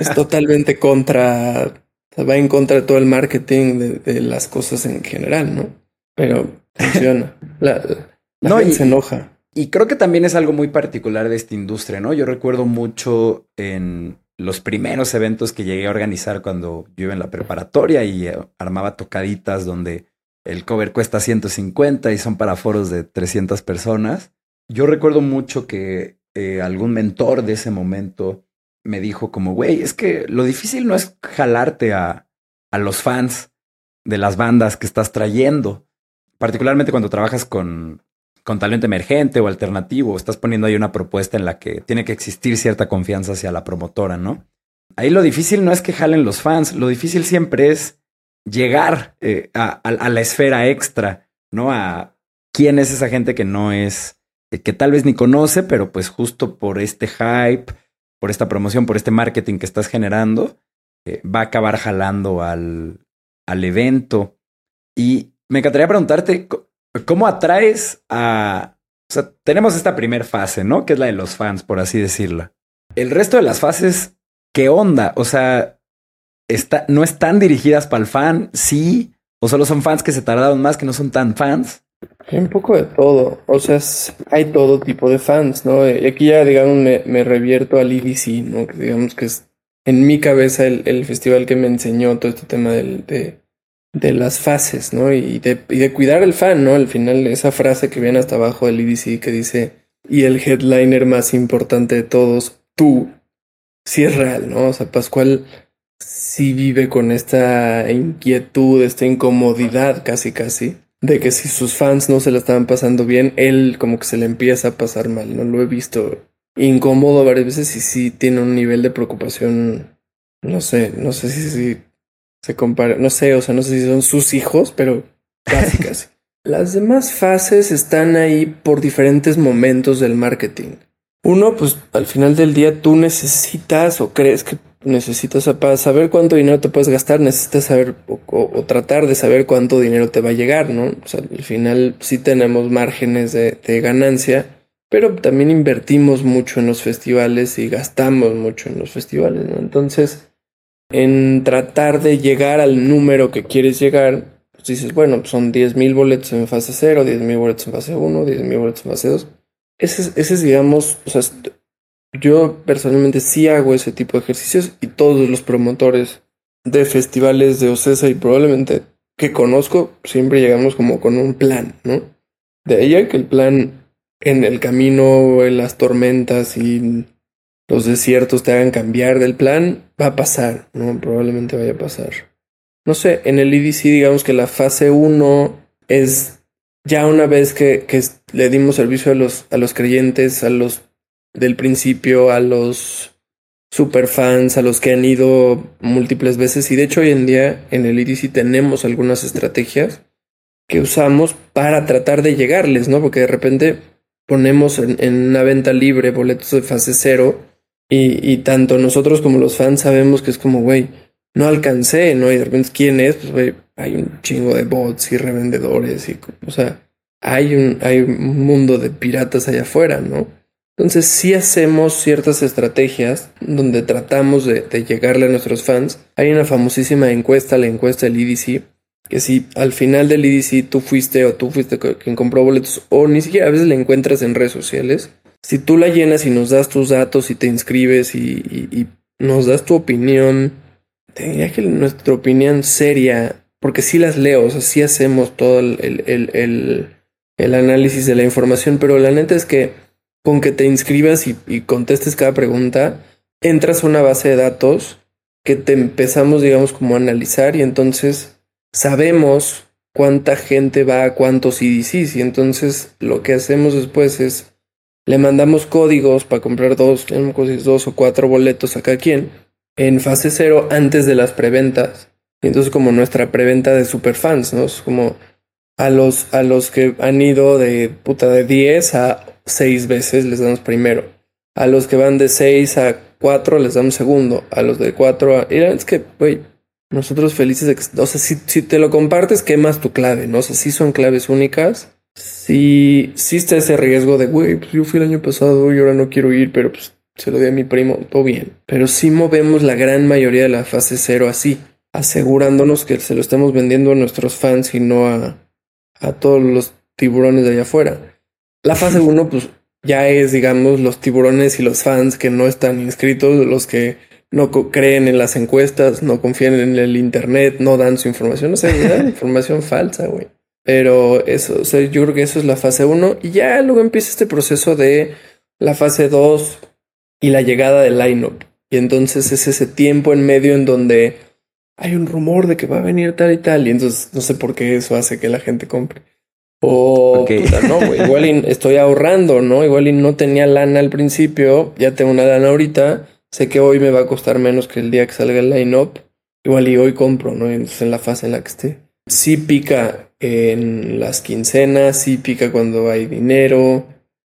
es totalmente contra, va en contra de todo el marketing de, las cosas en general, ¿no? Pero funciona. La, (laughs) no, gente se enoja. Y creo que también es algo muy particular de esta industria, ¿no? Yo recuerdo mucho en los primeros eventos que llegué a organizar cuando yo iba en la preparatoria y eh, armaba tocaditas donde el cover cuesta 150 y son para foros de 300 personas. Yo recuerdo mucho que eh, algún mentor de ese momento me dijo como, güey, es que lo difícil no es jalarte a, a los fans de las bandas que estás trayendo, particularmente cuando trabajas con, con talento emergente o alternativo, estás poniendo ahí una propuesta en la que tiene que existir cierta confianza hacia la promotora, ¿no? Ahí lo difícil no es que jalen los fans, lo difícil siempre es llegar eh, a, la esfera extra, ¿no? A quién es esa gente que no es, que tal vez ni conoce, pero pues justo por este hype, por esta promoción, por este marketing que estás generando, eh, va a acabar jalando al, al evento. Y me encantaría preguntarte, ¿Cómo atraes a... O sea, tenemos esta primera fase, ¿no? Que es la de los fans, por así decirla. El resto de las fases, ¿qué onda? O sea, está, ¿no están dirigidas para el fan? Sí. ¿O solo son fans que se tardaron más, que no son tan fans? Un poco de todo. O sea, hay todo tipo de fans, ¿no? Y aquí ya, digamos, me, revierto al EDC, ¿no? Que digamos que es en mi cabeza el, festival que me enseñó todo este tema de, las fases, ¿no? Y de, y de cuidar al fan, ¿no? Al final, esa frase que viene hasta abajo del EDC que dice, y el headliner más importante de todos, tú, sí es real, ¿no? O sea, Pascual sí vive con esta inquietud, esta incomodidad casi casi, de que si sus fans no se la estaban pasando bien, él como que se le empieza a pasar mal, ¿no? Lo he visto incómodo varias veces y sí tiene un nivel de preocupación, no sé, no sé si, si se compara, no sé, o sea, no sé si son sus hijos, pero casi, (laughs) casi. Las demás fases están ahí por diferentes momentos del marketing. Uno, pues al final del día tú necesitas o crees que necesitas saber cuánto dinero te puedes gastar, necesitas saber o, tratar de saber cuánto dinero te va a llegar, ¿no? O sea, al final sí tenemos márgenes de, de ganancia, pero también invertimos mucho en los festivales y gastamos mucho en los festivales, ¿no? Entonces, en tratar de llegar al número que quieres llegar, pues dices, bueno, pues son 10.000 boletos en fase 0, 10.000 boletos en fase 1, 10.000 boletos en fase 2. Ese es, ese es, digamos, o sea, yo personalmente sí hago ese tipo de ejercicios y todos los promotores de festivales de Ocesa y probablemente que conozco siempre llegamos como con un plan, ¿no? De ahí que el plan en el camino, en las tormentas y los desiertos te hagan cambiar del plan, va a pasar, ¿no? Probablemente vaya a pasar. No sé, en el EDC digamos que la fase 1 es ya una vez que, que, le dimos servicio a los, a los creyentes, a los del principio, a los superfans, a los que han ido múltiples veces. Y de hecho hoy en día en el EDC tenemos algunas estrategias que usamos para tratar de llegarles, ¿no? Porque de repente ponemos en, una venta libre boletos de fase 0 y, tanto nosotros como los fans sabemos que es como, güey, no alcancé, ¿no? Y de repente, ¿quién es? Pues, güey, hay un chingo de bots y revendedores y, o sea, hay un, hay un mundo de piratas allá afuera, ¿no? Entonces sí hacemos ciertas estrategias donde tratamos de, llegarle a nuestros fans. Hay una famosísima encuesta, la encuesta del EDC, que si al final del EDC tú fuiste o tú fuiste quien compró boletos o ni siquiera a veces la encuentras en redes sociales, si tú la llenas y nos das tus datos y te inscribes y, nos das tu opinión, te diría que nuestra opinión seria, porque sí las leo, o sea, sí hacemos todo el, el análisis de la información, pero la neta es que con que te inscribas y, contestes cada pregunta, entras a una base de datos que te empezamos, digamos, como a analizar y entonces sabemos cuánta gente va a cuántos CDCs y entonces lo que hacemos después es le mandamos códigos para comprar dos, dos o cuatro boletos a cada quien en fase cero antes de las preventas. Y entonces como nuestra preventa de superfans, ¿no? Es como a los, a los que han ido de puta de 10 a seis veces les damos primero. A los que van de seis a cuatro les damos segundo. A los de cuatro a... es que, güey, nosotros felices de que... O sea, si, si te lo compartes, quemas tu clave, ¿no? O sea, si son claves únicas. Si, si está ese riesgo de, güey, pues yo fui el año pasado y ahora no quiero ir, pero pues se lo di a mi primo, todo bien. Pero si movemos la gran mayoría de la fase cero así, asegurándonos que se lo estemos vendiendo a nuestros fans y no a, a todos los tiburones de allá afuera. La fase 1, pues ya es, digamos, los tiburones y los fans que no están inscritos, los que no creen en las encuestas, no confían en el internet, no dan su información, o sea, (laughs) dan información falsa, güey. Pero eso, o sea, yo creo que eso es la fase 1 y ya luego empieza este proceso de la fase 2 y la llegada del lineup. Y entonces es ese tiempo en medio en donde hay un rumor de que va a venir tal y tal, y entonces no sé por qué eso hace que la gente compre. O no, igual (laughs) estoy ahorrando, ¿no? Igual y no tenía lana al principio, ya tengo una lana ahorita, sé que hoy me va a costar menos que el día que salga el line-up, igual y hoy compro, ¿no? Entonces en la fase en la que esté. Sí pica en las quincenas, sí pica cuando hay dinero,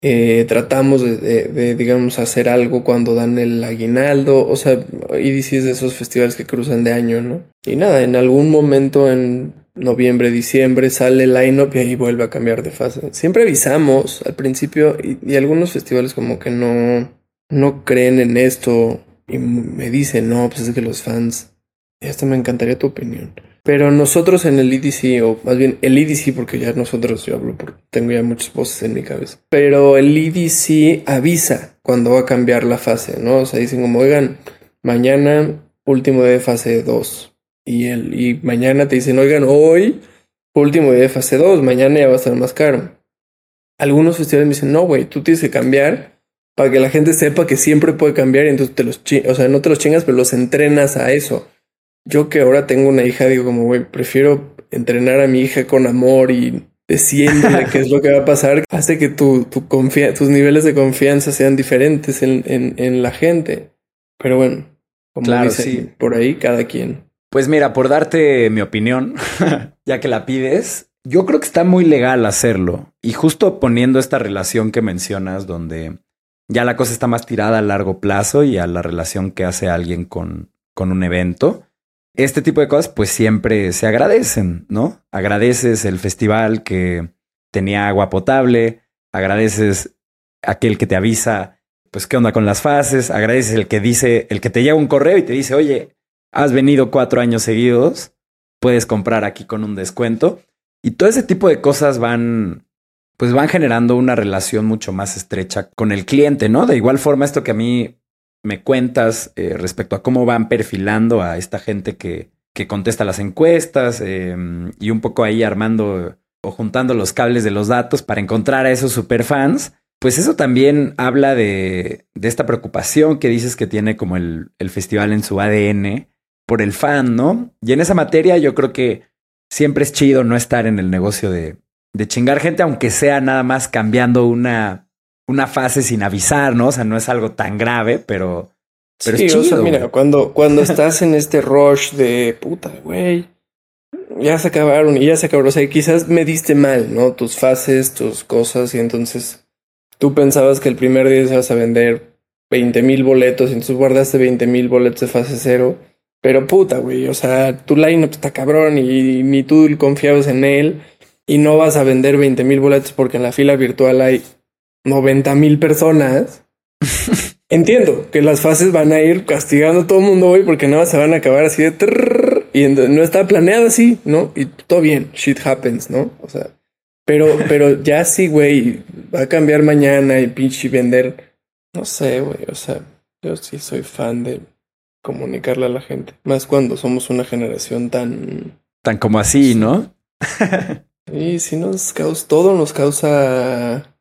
eh, tratamos de, digamos, hacer algo cuando dan el aguinaldo, o sea, EDC es de esos festivales que cruzan de año, ¿no? Y nada, en algún momento en noviembre, diciembre sale el line-up y ahí vuelve a cambiar de fase. Siempre avisamos al principio y, algunos festivales como que no, no creen en esto y me dicen, no, pues es que los fans, esto me encantaría tu opinión. Pero nosotros en el EDC, o más bien el EDC, porque ya nosotros, yo hablo porque tengo ya muchas voces en mi cabeza. Pero el EDC avisa cuando va a cambiar la fase, ¿no? O sea, dicen como, oigan, mañana último de fase 2. Y, el, y mañana te dicen, oigan, hoy último de fase 2, mañana ya va a estar más caro. Algunos festivales me dicen, no, güey, tú tienes que cambiar para que la gente sepa que siempre puede cambiar y entonces te los o sea, no te los chingas, pero los entrenas a eso yo que ahora tengo una hija, digo como, güey, prefiero entrenar a mi hija con amor y diciéndole qué es lo que va a pasar, (laughs) hace que tu, tu tus niveles de confianza sean diferentes en, en, la gente. Pero bueno, como claro, sí. por ahí cada quien. Pues mira, por darte mi opinión, (laughs) ya que la pides, yo creo que está muy legal hacerlo. Y justo poniendo esta relación que mencionas, donde ya la cosa está más tirada a largo plazo y a la relación que hace alguien con, con un evento, este tipo de cosas pues siempre se agradecen, ¿no? Agradeces el festival que tenía agua potable, agradeces aquel que te avisa, pues qué onda con las fases, agradeces el que dice, el que te llega un correo y te dice, oye, has venido cuatro años seguidos, puedes comprar aquí con un descuento. Y todo ese tipo de cosas van, pues van generando una relación mucho más estrecha con el cliente, ¿no? De igual forma, esto que a mí me cuentas eh, respecto a cómo van perfilando a esta gente que, que contesta las encuestas em, y un poco ahí armando o juntando los cables de los datos para encontrar a esos superfans, pues eso también habla de, de esta preocupación que dices que tiene como el, el, festival en su ADN por el fan, ¿no? Y en esa materia yo creo que siempre es chido no estar en el negocio de, de chingar gente, aunque sea nada más cambiando una una fase sin avisar, ¿no? O sea, no es algo tan grave, pero, pero es chido. mira, cuando, cuando (laughs) estás en este rush de puta, güey, ya se acabaron y ya se acabaron. O sea, quizás me diste mal, ¿no? Tus fases, tus cosas, y entonces tú pensabas que el primer día ibas a vender 20 mil boletos, y entonces guardaste 20 mil boletos de fase cero. Pero puta, güey, o sea, tu lineup está cabrón y ni tú confiabas en él y no vas a vender 20 mil boletos porque en la fila virtual hay 90 mil personas. (laughs) Entiendo que las fases van a ir castigando a todo el mundo hoy porque nada se van a acabar así de y no está planeado así, ¿no? Y todo bien, shit happens, ¿no? O sea, pero, pero ya sí, güey, va a cambiar mañana y pinche vender. No sé, güey, o sea, yo sí soy fan de comunicarle a la gente. Más cuando somos una generación tan... Tan como así, ¿no? y si nos causa, todo nos causa...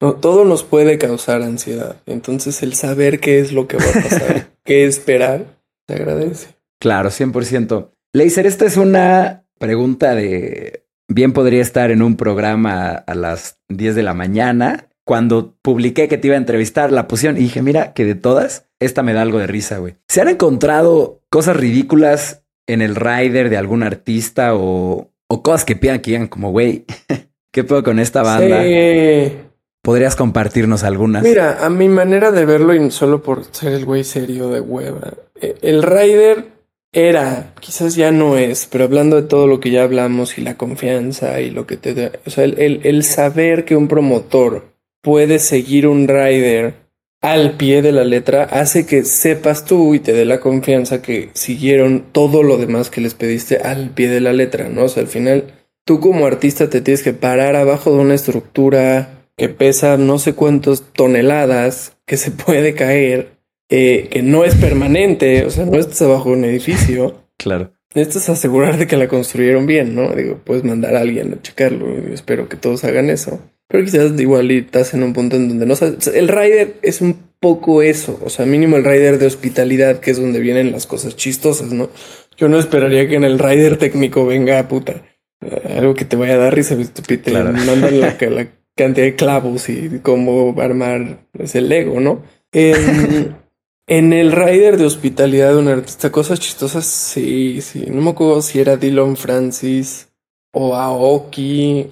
No, todo nos puede causar ansiedad. Entonces el saber qué es lo que va a pasar, (laughs) qué esperar, te agradece. Claro, 100%. Laser, esta es una pregunta de... Bien podría estar en un programa a las 10 de la mañana. Cuando publiqué que te iba a entrevistar, la pusieron y dije, mira, que de todas, esta me da algo de risa, güey. ¿Se han encontrado cosas ridículas en el rider de algún artista o, o cosas que pidan que digan como, güey, (laughs) ¿qué puedo con esta banda? Sí. ¿Podrías compartirnos algunas? Mira, a mi manera de verlo, y solo por ser el güey serio de hueva, eh, el rider era, quizás ya no es, pero hablando de todo lo que ya hablamos y la confianza y lo que te da, o sea, el, el saber que un promotor puede seguir un rider al pie de la letra hace que sepas tú y te dé la confianza que siguieron todo lo demás que les pediste al pie de la letra, ¿no? O sea, al final tú como artista te tienes que parar abajo de una estructura que pesa no sé cuántas toneladas, que se (laughs) puede caer, eh, que no es permanente, o sea, no estás abajo de un edificio. (laughs) Claro. Necesitas asegurar de que la construyeron bien, ¿no? Digo, puedes mandar a alguien a checarlo espero que todos hagan eso. Pero quizás igual estás en un punto en donde no sabes. El rider es un poco eso. O sea, mínimo el rider de hospitalidad, que es donde vienen las cosas chistosas, ¿no? Yo no esperaría que en el rider técnico venga puta. Eh, algo que te vaya a dar risa, te claro. mandan la, (laughs) la, cantidad de clavos y cómo armar es el Lego, ¿no? En, (laughs) en el rider de hospitalidad de un artista, cosas chistosas, sí, sí. No me acuerdo si era Dylan Francis o Aoki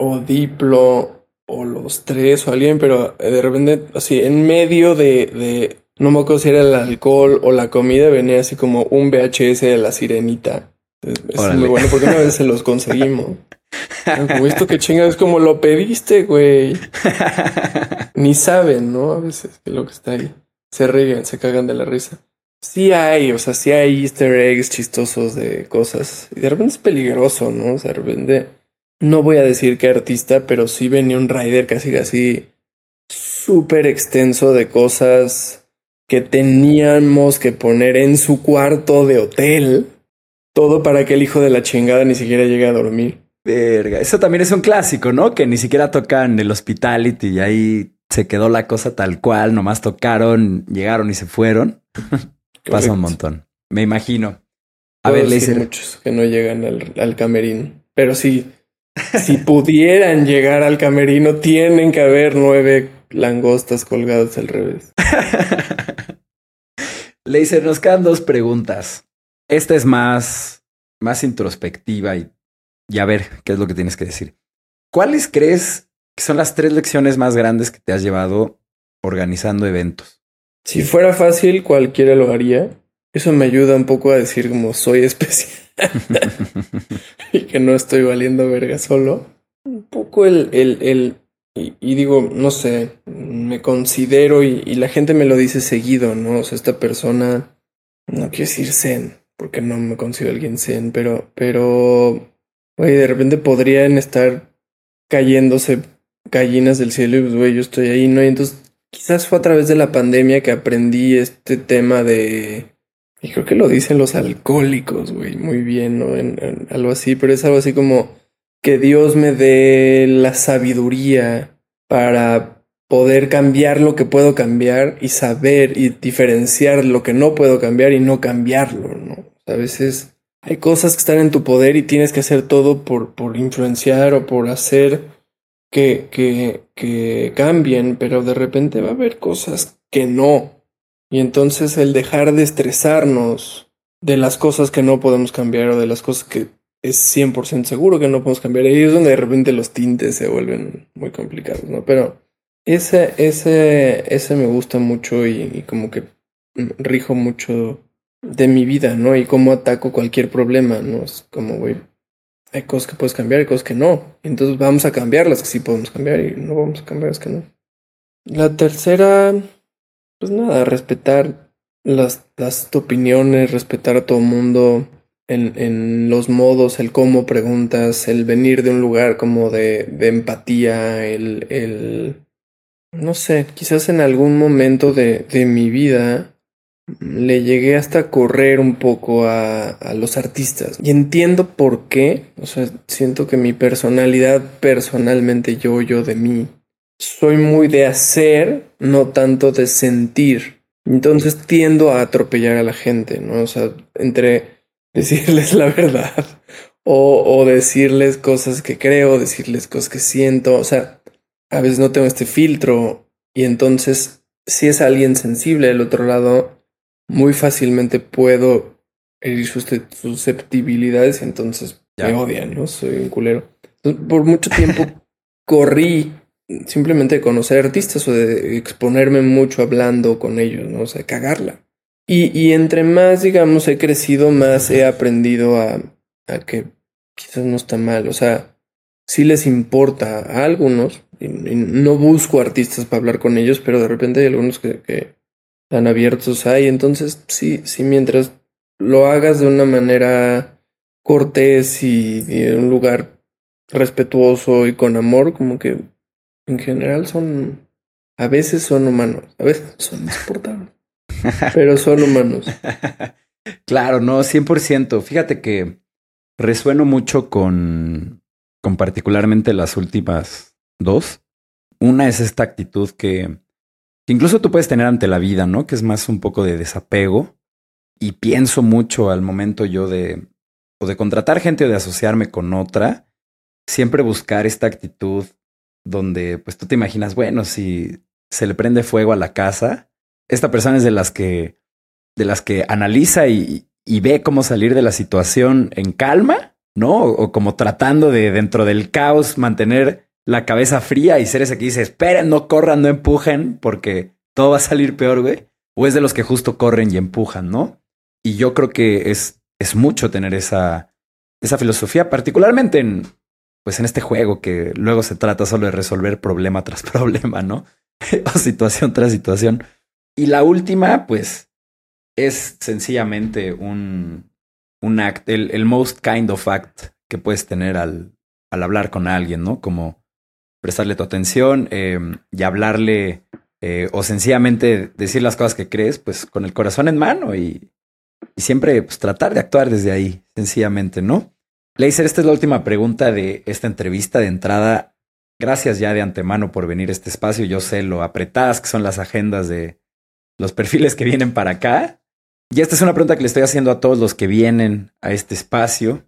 o Diplo o los tres o alguien, pero de repente, así, en medio de, de, no me acuerdo si era el alcohol o la comida, venía así como un VHS de la sirenita. Es, muy bueno porque una vez se los conseguimos. Como esto que chinga es como lo pediste, güey. (laughs) Ni saben, ¿no? A veces lo que está ahí. Se ríen, se cagan de la risa. Sí hay, o sea, sí hay easter eggs chistosos de cosas. Y de repente es peligroso, ¿no? O sea, de repente no voy a decir qué artista, pero sí venía un rider casi casi súper extenso de cosas que teníamos que poner en su cuarto de hotel. Todo para que el hijo de la chingada ni siquiera llegue a dormir. Verga, eso también es un clásico, ¿no? Que ni siquiera tocan el hospitality y ahí se quedó la cosa tal cual, nomás tocaron, llegaron y se fueron. (laughs) Pasa un montón. Me imagino. A ver, le muchos que no llegan al, al camerino, pero sí, si pudieran llegar al camerino, tienen que haber nueve langostas colgadas al revés. (laughs) Leiser, nos quedan dos preguntas. Esta es más, más introspectiva y, y a ver qué es lo que tienes que decir. ¿Cuáles crees que son las tres lecciones más grandes que te has llevado organizando eventos? Si fuera fácil, cualquiera lo haría. Eso me ayuda un poco a decir como soy especial (laughs) y que no estoy valiendo verga solo. Un poco el, el, el y, digo, no sé, me considero y, la gente me lo dice seguido, ¿no? O sea, esta persona, no quiero decir zen, porque no me considero alguien zen, pero, pero, oye, de repente podrían estar cayéndose gallinas del cielo y pues, güey, yo estoy ahí, ¿no? Y entonces quizás fue a través de la pandemia que aprendí este tema de y creo que lo dicen los alcohólicos, güey, muy bien, ¿no? En, algo así, pero es algo así como que Dios me dé la sabiduría para poder cambiar lo que puedo cambiar y saber y diferenciar lo que no puedo cambiar y no cambiarlo, ¿no? A veces hay cosas que están en tu poder y tienes que hacer todo por, por influenciar o por hacer que, que, que cambien, pero de repente va a haber cosas que no, y entonces el dejar de estresarnos de las cosas que no podemos cambiar o de las cosas que es 100% seguro que no podemos cambiar, ahí es donde de repente los tintes se vuelven muy complicados, ¿no? Pero ese, ese, ese me gusta mucho y, como que rijo mucho de mi vida, ¿no? Y cómo ataco cualquier problema, ¿no? Es como, güey, hay cosas que puedes cambiar y cosas que no. Entonces vamos a cambiar las que sí podemos cambiar y no vamos a cambiar las que no. La tercera, pues nada, respetar las, las opiniones, respetar a todo mundo en, en, los modos, el cómo preguntas, el venir de un lugar como de, de empatía, el, el, no sé, quizás en algún momento de, de mi vida le llegué hasta correr un poco a, a, los artistas. Y entiendo por qué. O sea, siento que mi personalidad, personalmente yo, yo de mí, soy muy de hacer, no tanto de sentir. Entonces tiendo a atropellar a la gente, ¿no? O sea, entre (laughs) decirles la verdad o, o decirles cosas que creo, decirles cosas que siento. O sea, a veces no tengo este filtro y entonces si es alguien sensible del otro lado, muy fácilmente puedo herir sus susceptibilidades y entonces ya. me odian, ¿no? Soy un culero. Por mucho tiempo (laughs) corrí simplemente de conocer artistas o de exponerme mucho hablando con ellos, ¿no? O sea, cagarla. Y, y entre más, digamos, he crecido, más he aprendido a, a que quizás no está mal. O sea, sí les importa a algunos. Y, no busco artistas para hablar con ellos, pero de repente hay algunos que, que abiertos hay. Entonces, sí, sí, mientras lo hagas de una manera cortés y, y en un lugar respetuoso y con amor, como que en general son, a veces son humanos, a veces (laughs) son insoportables, pero son humanos. (laughs) claro, no, 100%. Fíjate que resueno mucho con, con particularmente las últimas dos. Una es esta actitud que incluso tú puedes tener ante la vida, ¿no? Que es más un poco de desapego. Y pienso mucho al momento yo de, o de contratar gente o de asociarme con otra, siempre buscar esta actitud donde pues tú te imaginas, bueno, si se le prende fuego a la casa, esta persona es de las que, de las que analiza y, y ve cómo salir de la situación en calma, ¿no? O, como tratando de dentro del caos mantener la cabeza fría y ser ese que dice, esperen, no corran, no empujen, porque todo va a salir peor, güey. O es de los que justo corren y empujan, ¿no? Y yo creo que es, es mucho tener esa, esa filosofía, particularmente en, pues en este juego que luego se trata solo de resolver problema tras (laughs) problema, ¿no? (laughs) o situación tras situación. Y la última, pues, es sencillamente un, un act, el, most kind of act que puedes tener al, al hablar con alguien, ¿no? Como prestarle tu atención eh, y hablarle eh, o sencillamente decir las cosas que crees, pues con el corazón en mano y, y siempre pues, tratar de actuar desde ahí, sencillamente, ¿no? Leiser, esta es la última pregunta de esta entrevista de entrada. Gracias ya de antemano por venir a este espacio. Yo sé lo apretadas que son las agendas de los perfiles que vienen para acá. Y esta es una pregunta que le estoy haciendo a todos los que vienen a este espacio.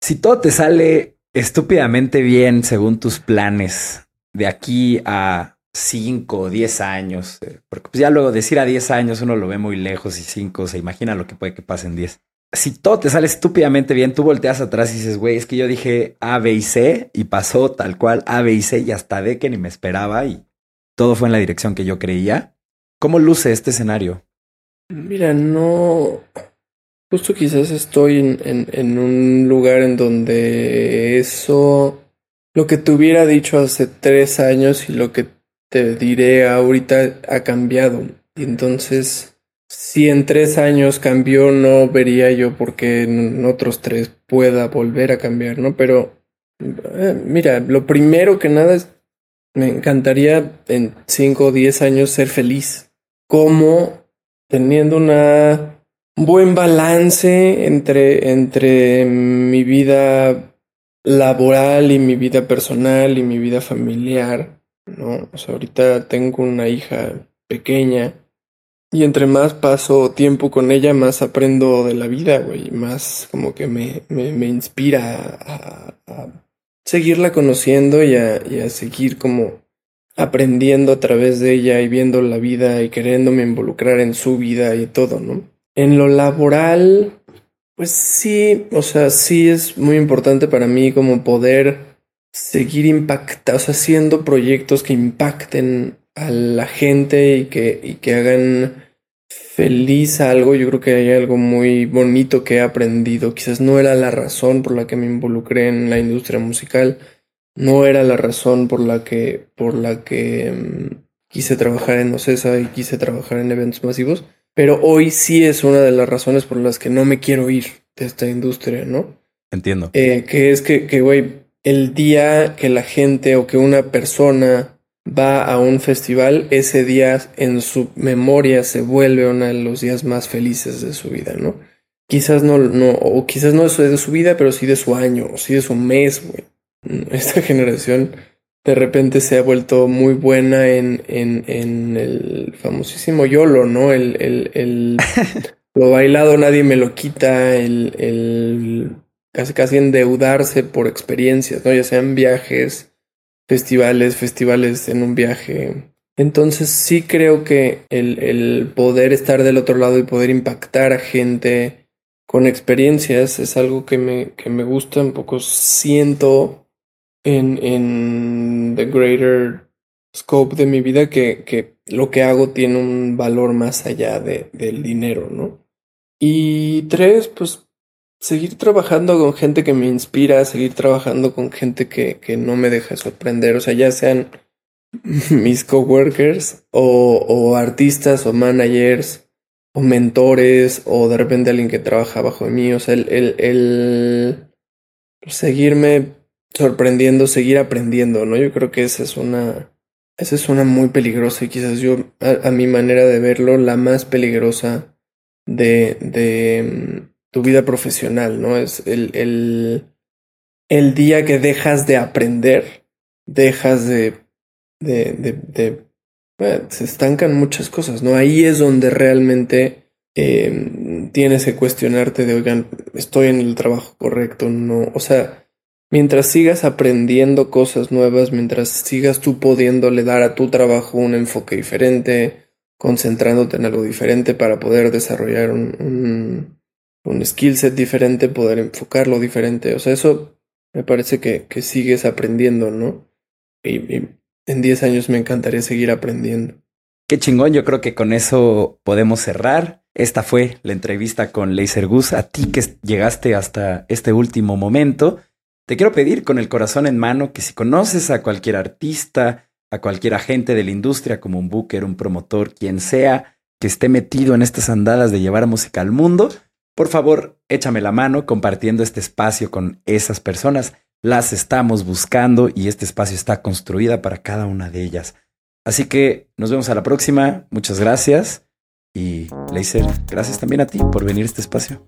Si todo te sale estúpidamente bien según tus planes de aquí a 5 o 10 años, eh, porque pues ya luego decir a 10 años uno lo ve muy lejos y 5 se imagina lo que puede que pase en 10 si todo te sale estúpidamente bien, tú volteas atrás y dices, güey, es que yo dije A, B y C y pasó tal cual A, B y C y hasta D que ni me esperaba y todo fue en la dirección que yo creía. ¿Cómo luce este escenario? Mira, no. Justo quizás estoy en, en, en un lugar en donde eso, lo que te hubiera dicho hace tres años y lo que te diré ahorita ha cambiado. Y entonces si en tres años cambió, no vería yo por qué en otros tres pueda volver a cambiar, ¿no? Pero, eh, mira, lo primero que nada es, me encantaría en cinco o diez años ser feliz. Como teniendo una, un buen balance entre, entre mi vida laboral y mi vida personal y mi vida familiar, ¿no? O sea, ahorita tengo una hija pequeña y entre más paso tiempo con ella, más aprendo de la vida, güey. Más como que me, me, me inspira a, a, seguirla conociendo y a, a seguir como aprendiendo a través de ella y viendo la vida y queriéndome involucrar en su vida y todo, ¿no? En lo laboral, pues sí, o sea, sí es muy importante para mí como poder seguir impactando, o sea, haciendo proyectos que impacten a la gente y que, y que hagan feliz algo, yo creo que hay algo muy bonito que he aprendido. Quizás no era la razón por la que me involucré en la industria musical, no era la razón por la que, por la que mm, quise trabajar en Ocesa y quise trabajar en eventos masivos, pero hoy sí es una de las razones por las que no me quiero ir de esta industria, ¿no? Entiendo. Eh, que es que, que, güey, el día que la gente o que una persona va a un festival, ese día en su memoria se vuelve uno de los días más felices de su vida, ¿no? Quizás no, no, o quizás no de su vida, pero sí de su año, o sí de su mes, güey. (laughs) Esta generación de repente se ha vuelto muy buena en, en, en el famosísimo YOLO, ¿no? El, el, el (laughs) lo bailado nadie me lo quita, el, el casi casi endeudarse por experiencias, ¿no? Ya sean viajes, festivales, festivales en un viaje. Entonces sí creo que el, el poder estar del otro lado y poder impactar a gente con experiencias es algo que me, que me gusta un poco. Siento en, en the greater scope de mi vida que, que lo que hago tiene un valor más allá de, del dinero, ¿no? Y tres, pues seguir trabajando con gente que me inspira, seguir trabajando con gente que, que no me deja sorprender, o sea, ya sean (laughs) mis coworkers o, o artistas o managers o mentores o de repente alguien que trabaja bajo mí, o sea, el, el, el seguirme sorprendiendo, seguir aprendiendo, ¿no? Yo creo que esa es una, esa es una muy peligrosa y quizás yo, a, a mi manera de verlo, la más peligrosa de, de tu vida profesional, ¿no? Es el, el, día que dejas de aprender, dejas de, de, eh, se estancan muchas cosas, ¿no? Ahí es donde realmente eh, tienes que cuestionarte de, oigan, estoy en el trabajo correcto, no, o sea, mientras sigas aprendiendo cosas nuevas, mientras sigas tú pudiéndole dar a tu trabajo un enfoque diferente, concentrándote en algo diferente para poder desarrollar un un skill set diferente, poder enfocarlo diferente. O sea, eso me parece que, que sigues aprendiendo, ¿no? Y, en 10 años me encantaría seguir aprendiendo. Qué chingón, yo creo que con eso podemos cerrar. Esta fue la entrevista con Laser Gus. A ti que llegaste hasta este último momento, te quiero pedir con el corazón en mano que si conoces a cualquier artista, a cualquier agente de la industria, como un booker, un promotor, quien sea, que esté metido en estas andadas de llevar música al mundo, por favor, échame la mano compartiendo este espacio con esas personas. Las estamos buscando y este espacio está construida para cada una de ellas. Así que nos vemos a la próxima. Muchas gracias. Y Leiser, gracias también a ti por venir a este espacio.